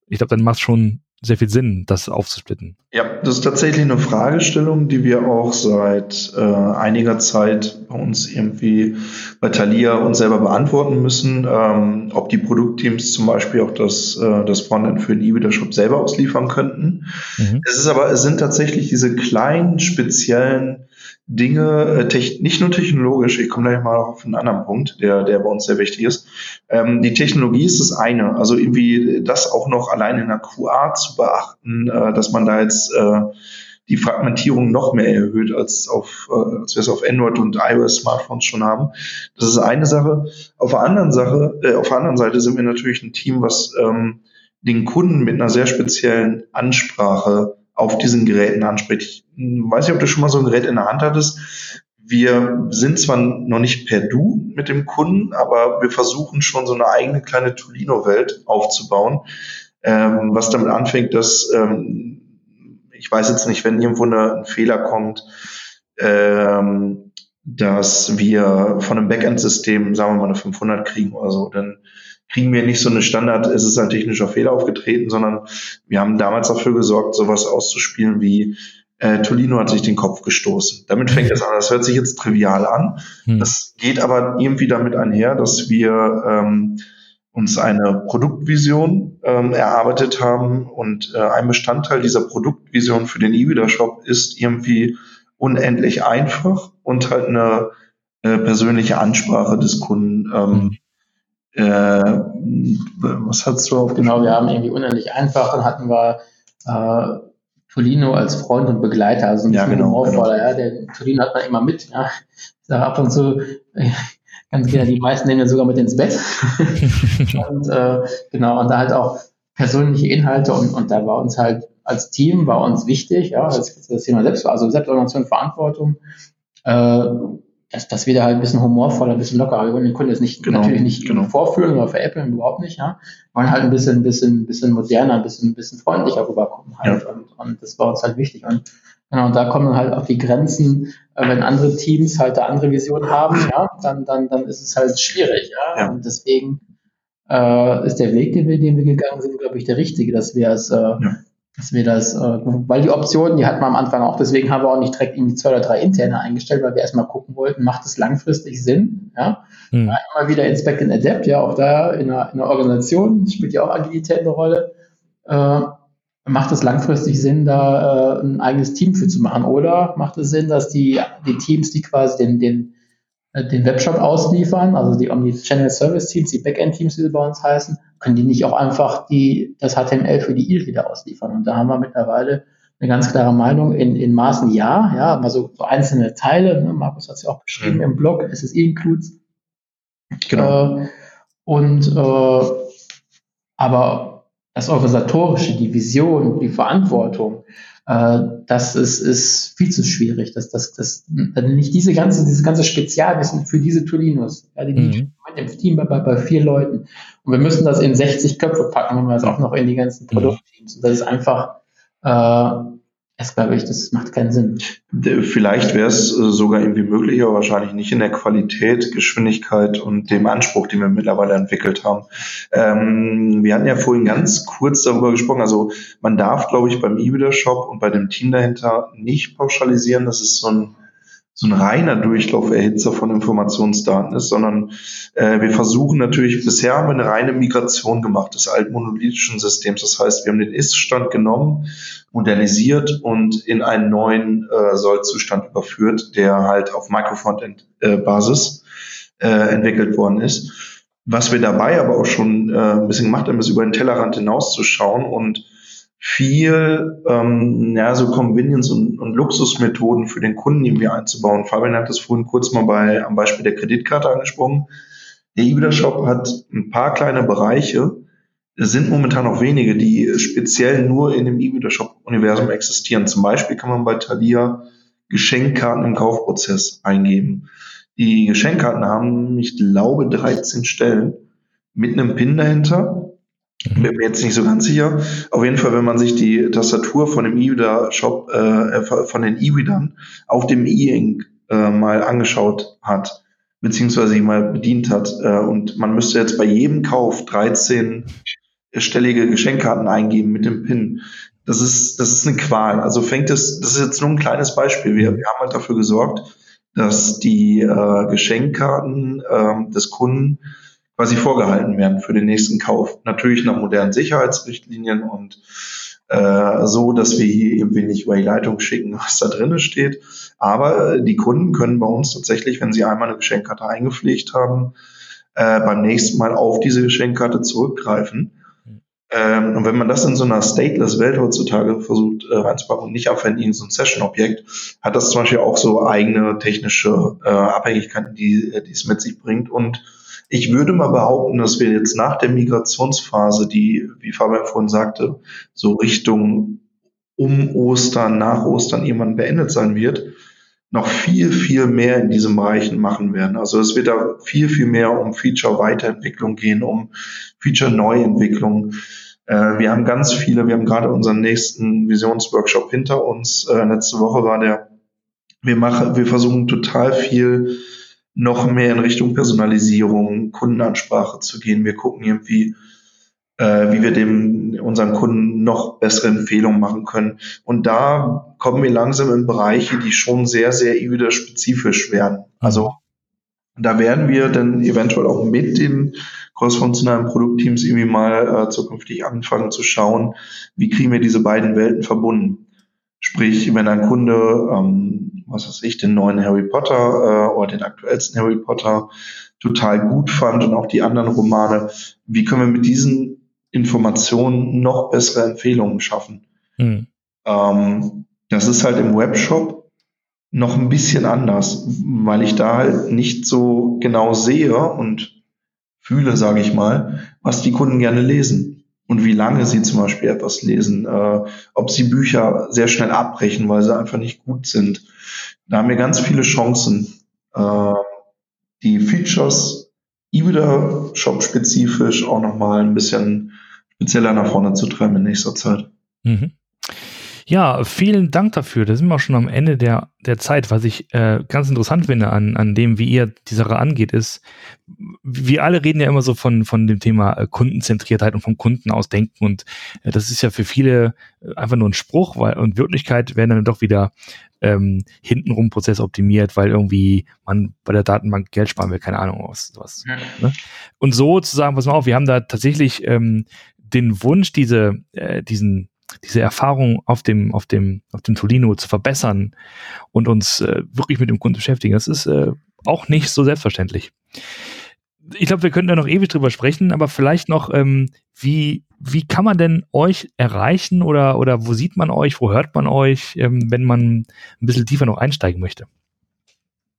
Ich glaube, dann macht es schon sehr viel Sinn, das aufzusplitten. Ja, das ist tatsächlich eine Fragestellung, die wir auch seit äh, einiger Zeit bei uns irgendwie bei Thalia uns selber beantworten müssen, ähm, ob die Produktteams zum Beispiel auch das, äh, das Frontend für den E-Reader-Shop selber ausliefern könnten. Mhm. Es ist aber, es sind tatsächlich diese kleinen, speziellen Dinge, äh, nicht nur technologisch, ich komme gleich mal auf einen anderen Punkt, der, der bei uns sehr wichtig ist. Ähm, die Technologie ist das eine, also irgendwie das auch noch allein in der QA zu beachten, äh, dass man da jetzt äh, die Fragmentierung noch mehr erhöht, als, auf, äh, als wir es auf Android und iOS-Smartphones schon haben. Das ist eine Sache. Auf der anderen Sache, äh, auf der anderen Seite sind wir natürlich ein Team, was ähm, den Kunden mit einer sehr speziellen Ansprache auf diesen Geräten anspricht. Ich weiß nicht, ob du schon mal so ein Gerät in der Hand hattest. Wir sind zwar noch nicht per Du mit dem Kunden, aber wir versuchen schon so eine eigene kleine Tolino-Welt aufzubauen, ähm, was damit anfängt, dass ähm, ich weiß jetzt nicht, wenn irgendwo eine, ein Fehler kommt, ähm, dass wir von einem Backend-System, sagen wir mal, eine 500 kriegen oder so, dann kriegen wir nicht so eine Standard, es ist ein technischer Fehler aufgetreten, sondern wir haben damals dafür gesorgt, sowas auszuspielen wie äh, Tolino hat sich den Kopf gestoßen. Damit fängt es an. Das hört sich jetzt trivial an. Hm. Das geht aber irgendwie damit einher, dass wir ähm, uns eine Produktvision ähm, erarbeitet haben und äh, ein Bestandteil dieser Produktvision für den E-Reader-Shop ist irgendwie unendlich einfach und halt eine äh, persönliche Ansprache des Kunden ähm, mhm Äh, was hast du auf Genau, wir haben irgendwie unendlich einfach, dann hatten wir äh, Tolino als Freund und Begleiter, also ein ja, genau, humorvoller, genau. ja, der Tolino hat man immer mit, ja. Ich sage ab und zu, ganz gerne, die meisten nehmen ja sogar mit ins Bett. und äh, genau, und da halt auch persönliche Inhalte und, und da war uns halt als Team war uns wichtig, ja, das, das Thema Selbst, also Selbstorganisation, Verantwortung, äh, dass, dass wir da halt ein bisschen humorvoller, ein bisschen lockerer, wir wollen den Kunden jetzt nicht, genau, natürlich nicht genau. vorführen oder veräppeln, überhaupt nicht, ja. Wir wollen halt ein bisschen, ein bisschen, ein bisschen moderner, ein bisschen, ein bisschen freundlicher rüberkommen halt. Ja. Und, und das war uns halt wichtig. Und genau, und da kommen halt auch die Grenzen, äh, wenn andere Teams halt da andere Visionen haben, ja, dann, dann, dann ist es halt schwierig, ja. ja. Und deswegen äh, ist der Weg, den wir, den wir gegangen sind, glaube ich, der richtige, dass wir es äh, ja dass wir das, äh, weil die Optionen, die hatten wir am Anfang auch, deswegen haben wir auch nicht direkt irgendwie zwei oder drei interne eingestellt, weil wir erstmal gucken wollten, macht es langfristig Sinn, ja. Mhm. ja immer wieder Inspect and Adapt, ja, auch da in einer, in einer Organisation spielt ja auch Agilität eine Rolle. Äh, macht es langfristig Sinn, da äh, ein eigenes Team für zu machen? Oder macht es Sinn, dass die, die Teams, die quasi den, den, äh, den Webshop ausliefern, also die Omni-Channel Service Teams, die Backend-Teams, wie sie bei uns heißen, können die nicht auch einfach die, das HTML für die E-Reader ausliefern? Und da haben wir mittlerweile eine ganz klare Meinung in, in Maßen ja, ja, mal so, so einzelne Teile, ne? Markus hat es ja auch beschrieben mhm. im Blog, SSE Includes. Genau. Äh, und äh, aber das Organisatorische, die Vision, die Verantwortung, äh, das ist, ist viel zu schwierig. Das, das, das, nicht diese ganze, diese ganze Spezialwissen für diese Tolinos. Ja, die, mhm. Mit dem Team bei, bei vier Leuten. Und wir müssen das in 60 Köpfe packen, wenn wir das auch noch in die ganzen mhm. Produktteams. Und das ist einfach, äh, das glaube ich, das macht keinen Sinn. Vielleicht wäre es äh, sogar irgendwie möglich, aber wahrscheinlich nicht in der Qualität, Geschwindigkeit und dem Anspruch, den wir mittlerweile entwickelt haben. Ähm, wir hatten ja vorhin ganz kurz darüber gesprochen, also man darf, glaube ich, beim E-Reader-Shop und bei dem Team dahinter nicht pauschalisieren, das ist so ein so ein reiner Durchlauferhitzer von Informationsdaten ist, sondern äh, wir versuchen natürlich, bisher haben wir eine reine Migration gemacht des alten monolithischen Systems. Das heißt, wir haben den Ist-Stand genommen, modernisiert und in einen neuen äh, Soll-Zustand überführt, der halt auf Microfrontend-Basis äh, entwickelt worden ist. Was wir dabei aber auch schon äh, ein bisschen gemacht haben, ist über den Tellerrand hinauszuschauen und viel ähm, ja, so Convenience- und, und Luxusmethoden für den Kunden irgendwie einzubauen. Fabian hat das vorhin kurz mal bei, am Beispiel der Kreditkarte angesprochen. Der eBay-Shop hat ein paar kleine Bereiche, es sind momentan noch wenige, die speziell nur in dem E-Reader-Shop-Universum existieren. Zum Beispiel kann man bei Thalia Geschenkkarten im Kaufprozess eingeben. Die Geschenkkarten haben, ich glaube, 13 Stellen mit einem Pin dahinter. Bin mir jetzt nicht so ganz sicher. Auf jeden Fall, wenn man sich die Tastatur von dem E-Reader-Shop, äh, von den E-Readern auf dem E-Ink äh, mal angeschaut hat, beziehungsweise mal bedient hat, äh, und man müsste jetzt bei jedem Kauf 13 stellige Geschenkkarten eingeben mit dem PIN. Das ist, das ist eine Qual. Also fängt es, das ist jetzt nur ein kleines Beispiel. Wir, wir haben halt dafür gesorgt, dass die äh, Geschenkkarten äh, des Kunden quasi vorgehalten werden für den nächsten Kauf. Natürlich nach modernen Sicherheitsrichtlinien und äh, so, dass wir hier irgendwie nicht über die Leitung schicken, was da drinnen steht. Aber die Kunden können bei uns tatsächlich, wenn sie einmal eine Geschenkkarte eingepflegt haben, äh, beim nächsten Mal auf diese Geschenkkarte zurückgreifen. Ähm, und wenn man das in so einer stateless Welt heutzutage versucht äh, reinzupacken und nicht einfach in so ein Session-Objekt, hat das zum Beispiel auch so eigene technische äh, Abhängigkeiten, die, die es mit sich bringt. Und ich würde mal behaupten, dass wir jetzt nach der Migrationsphase, die, wie Fabian vorhin sagte, so Richtung um Ostern, nach Ostern irgendwann beendet sein wird, noch viel, viel mehr in diesen Bereichen machen werden. Also es wird da viel, viel mehr um Feature-Weiterentwicklung gehen, um Feature-Neuentwicklung. Äh, wir haben ganz viele, wir haben gerade unseren nächsten Visionsworkshop hinter uns. Äh, letzte Woche war der, wir machen, wir versuchen total viel noch mehr in Richtung Personalisierung, Kundenansprache zu gehen. Wir gucken irgendwie, äh, wie wir dem unseren Kunden noch bessere Empfehlungen machen können. Und da kommen wir langsam in Bereiche, die schon sehr, sehr spezifisch werden. Also da werden wir dann eventuell auch mit den crossfunktionalen Produktteams irgendwie mal äh, zukünftig anfangen zu schauen, wie kriegen wir diese beiden Welten verbunden. Sprich, wenn ein Kunde ähm, was weiß ich, den neuen Harry Potter äh, oder den aktuellsten Harry Potter total gut fand und auch die anderen Romane. Wie können wir mit diesen Informationen noch bessere Empfehlungen schaffen? Mhm. Ähm, das ist halt im Webshop noch ein bisschen anders, weil ich da halt nicht so genau sehe und fühle, sage ich mal, was die Kunden gerne lesen und wie lange sie zum Beispiel etwas lesen, äh, ob sie Bücher sehr schnell abbrechen, weil sie einfach nicht gut sind. Da haben wir ganz viele Chancen, äh, die Features E-Reader Shop spezifisch auch nochmal ein bisschen spezieller nach vorne zu treiben in nächster Zeit. Mhm. Ja, vielen Dank dafür. Da sind wir auch schon am Ende der, der Zeit. Was ich äh, ganz interessant finde an, an dem, wie ihr die Sache angeht, ist, wir alle reden ja immer so von, von dem Thema äh, Kundenzentriertheit und vom Kunden ausdenken. Und äh, das ist ja für viele äh, einfach nur ein Spruch, weil und Wirklichkeit werden dann doch wieder ähm, hintenrum Prozess optimiert, weil irgendwie man bei der Datenbank Geld sparen will, keine Ahnung was. was ja. ne? Und so zu sagen, pass mal auf, wir haben da tatsächlich ähm, den Wunsch, diese, äh, diesen diese Erfahrung auf dem, auf dem, auf dem Tolino zu verbessern und uns äh, wirklich mit dem Kunden beschäftigen, das ist äh, auch nicht so selbstverständlich. Ich glaube, wir könnten da noch ewig drüber sprechen, aber vielleicht noch, ähm, wie, wie kann man denn euch erreichen oder, oder wo sieht man euch, wo hört man euch, ähm, wenn man ein bisschen tiefer noch einsteigen möchte?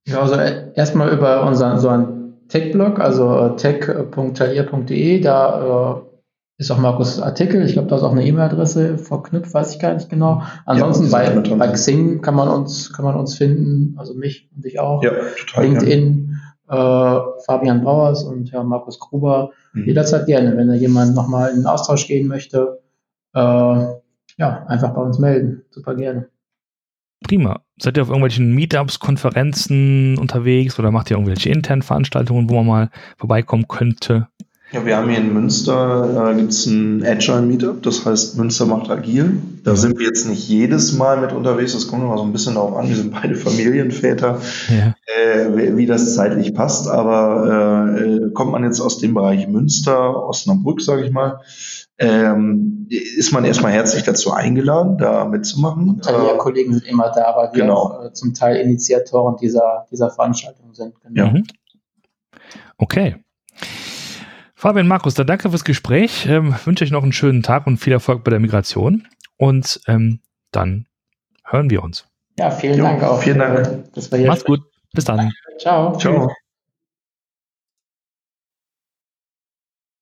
Ja, also äh, erstmal über unseren so einen Tech-Blog, also äh, tech.talier.de, da äh, ist auch Markus Artikel. Ich glaube, da ist auch eine E-Mail-Adresse verknüpft, weiß ich gar nicht genau. Ansonsten ja, bei, bei Xing kann man uns, kann man uns finden, also mich und dich auch. Ja, total. LinkedIn, äh, Fabian Brauers und ja, Markus Gruber. Mhm. Jederzeit gerne, wenn da jemand nochmal in den Austausch gehen möchte. Äh, ja, einfach bei uns melden. Super gerne. Prima. Seid ihr auf irgendwelchen Meetups, Konferenzen unterwegs oder macht ihr irgendwelche internen Veranstaltungen, wo man mal vorbeikommen könnte? Ja, wir haben hier in Münster, äh, gibt es ein Agile Meetup, das heißt Münster macht agil. Da sind wir jetzt nicht jedes Mal mit unterwegs, das kommt immer so ein bisschen darauf an, wir sind beide Familienväter, ja. äh, wie das zeitlich passt, aber äh, kommt man jetzt aus dem Bereich Münster, Osnabrück, sage ich mal, ähm, ist man erstmal herzlich dazu eingeladen, da mitzumachen. Kollegen sind immer da, weil wir genau. auch, äh, zum Teil Initiatoren dieser, dieser Veranstaltung sind. Genau. Ja. Okay. Fabian Markus, dann danke fürs Gespräch. Ähm, wünsche euch noch einen schönen Tag und viel Erfolg bei der Migration. Und ähm, dann hören wir uns. Ja, vielen jo, Dank auch. Vielen Dank. Macht's gut. Bis dann. Ciao. Ciao.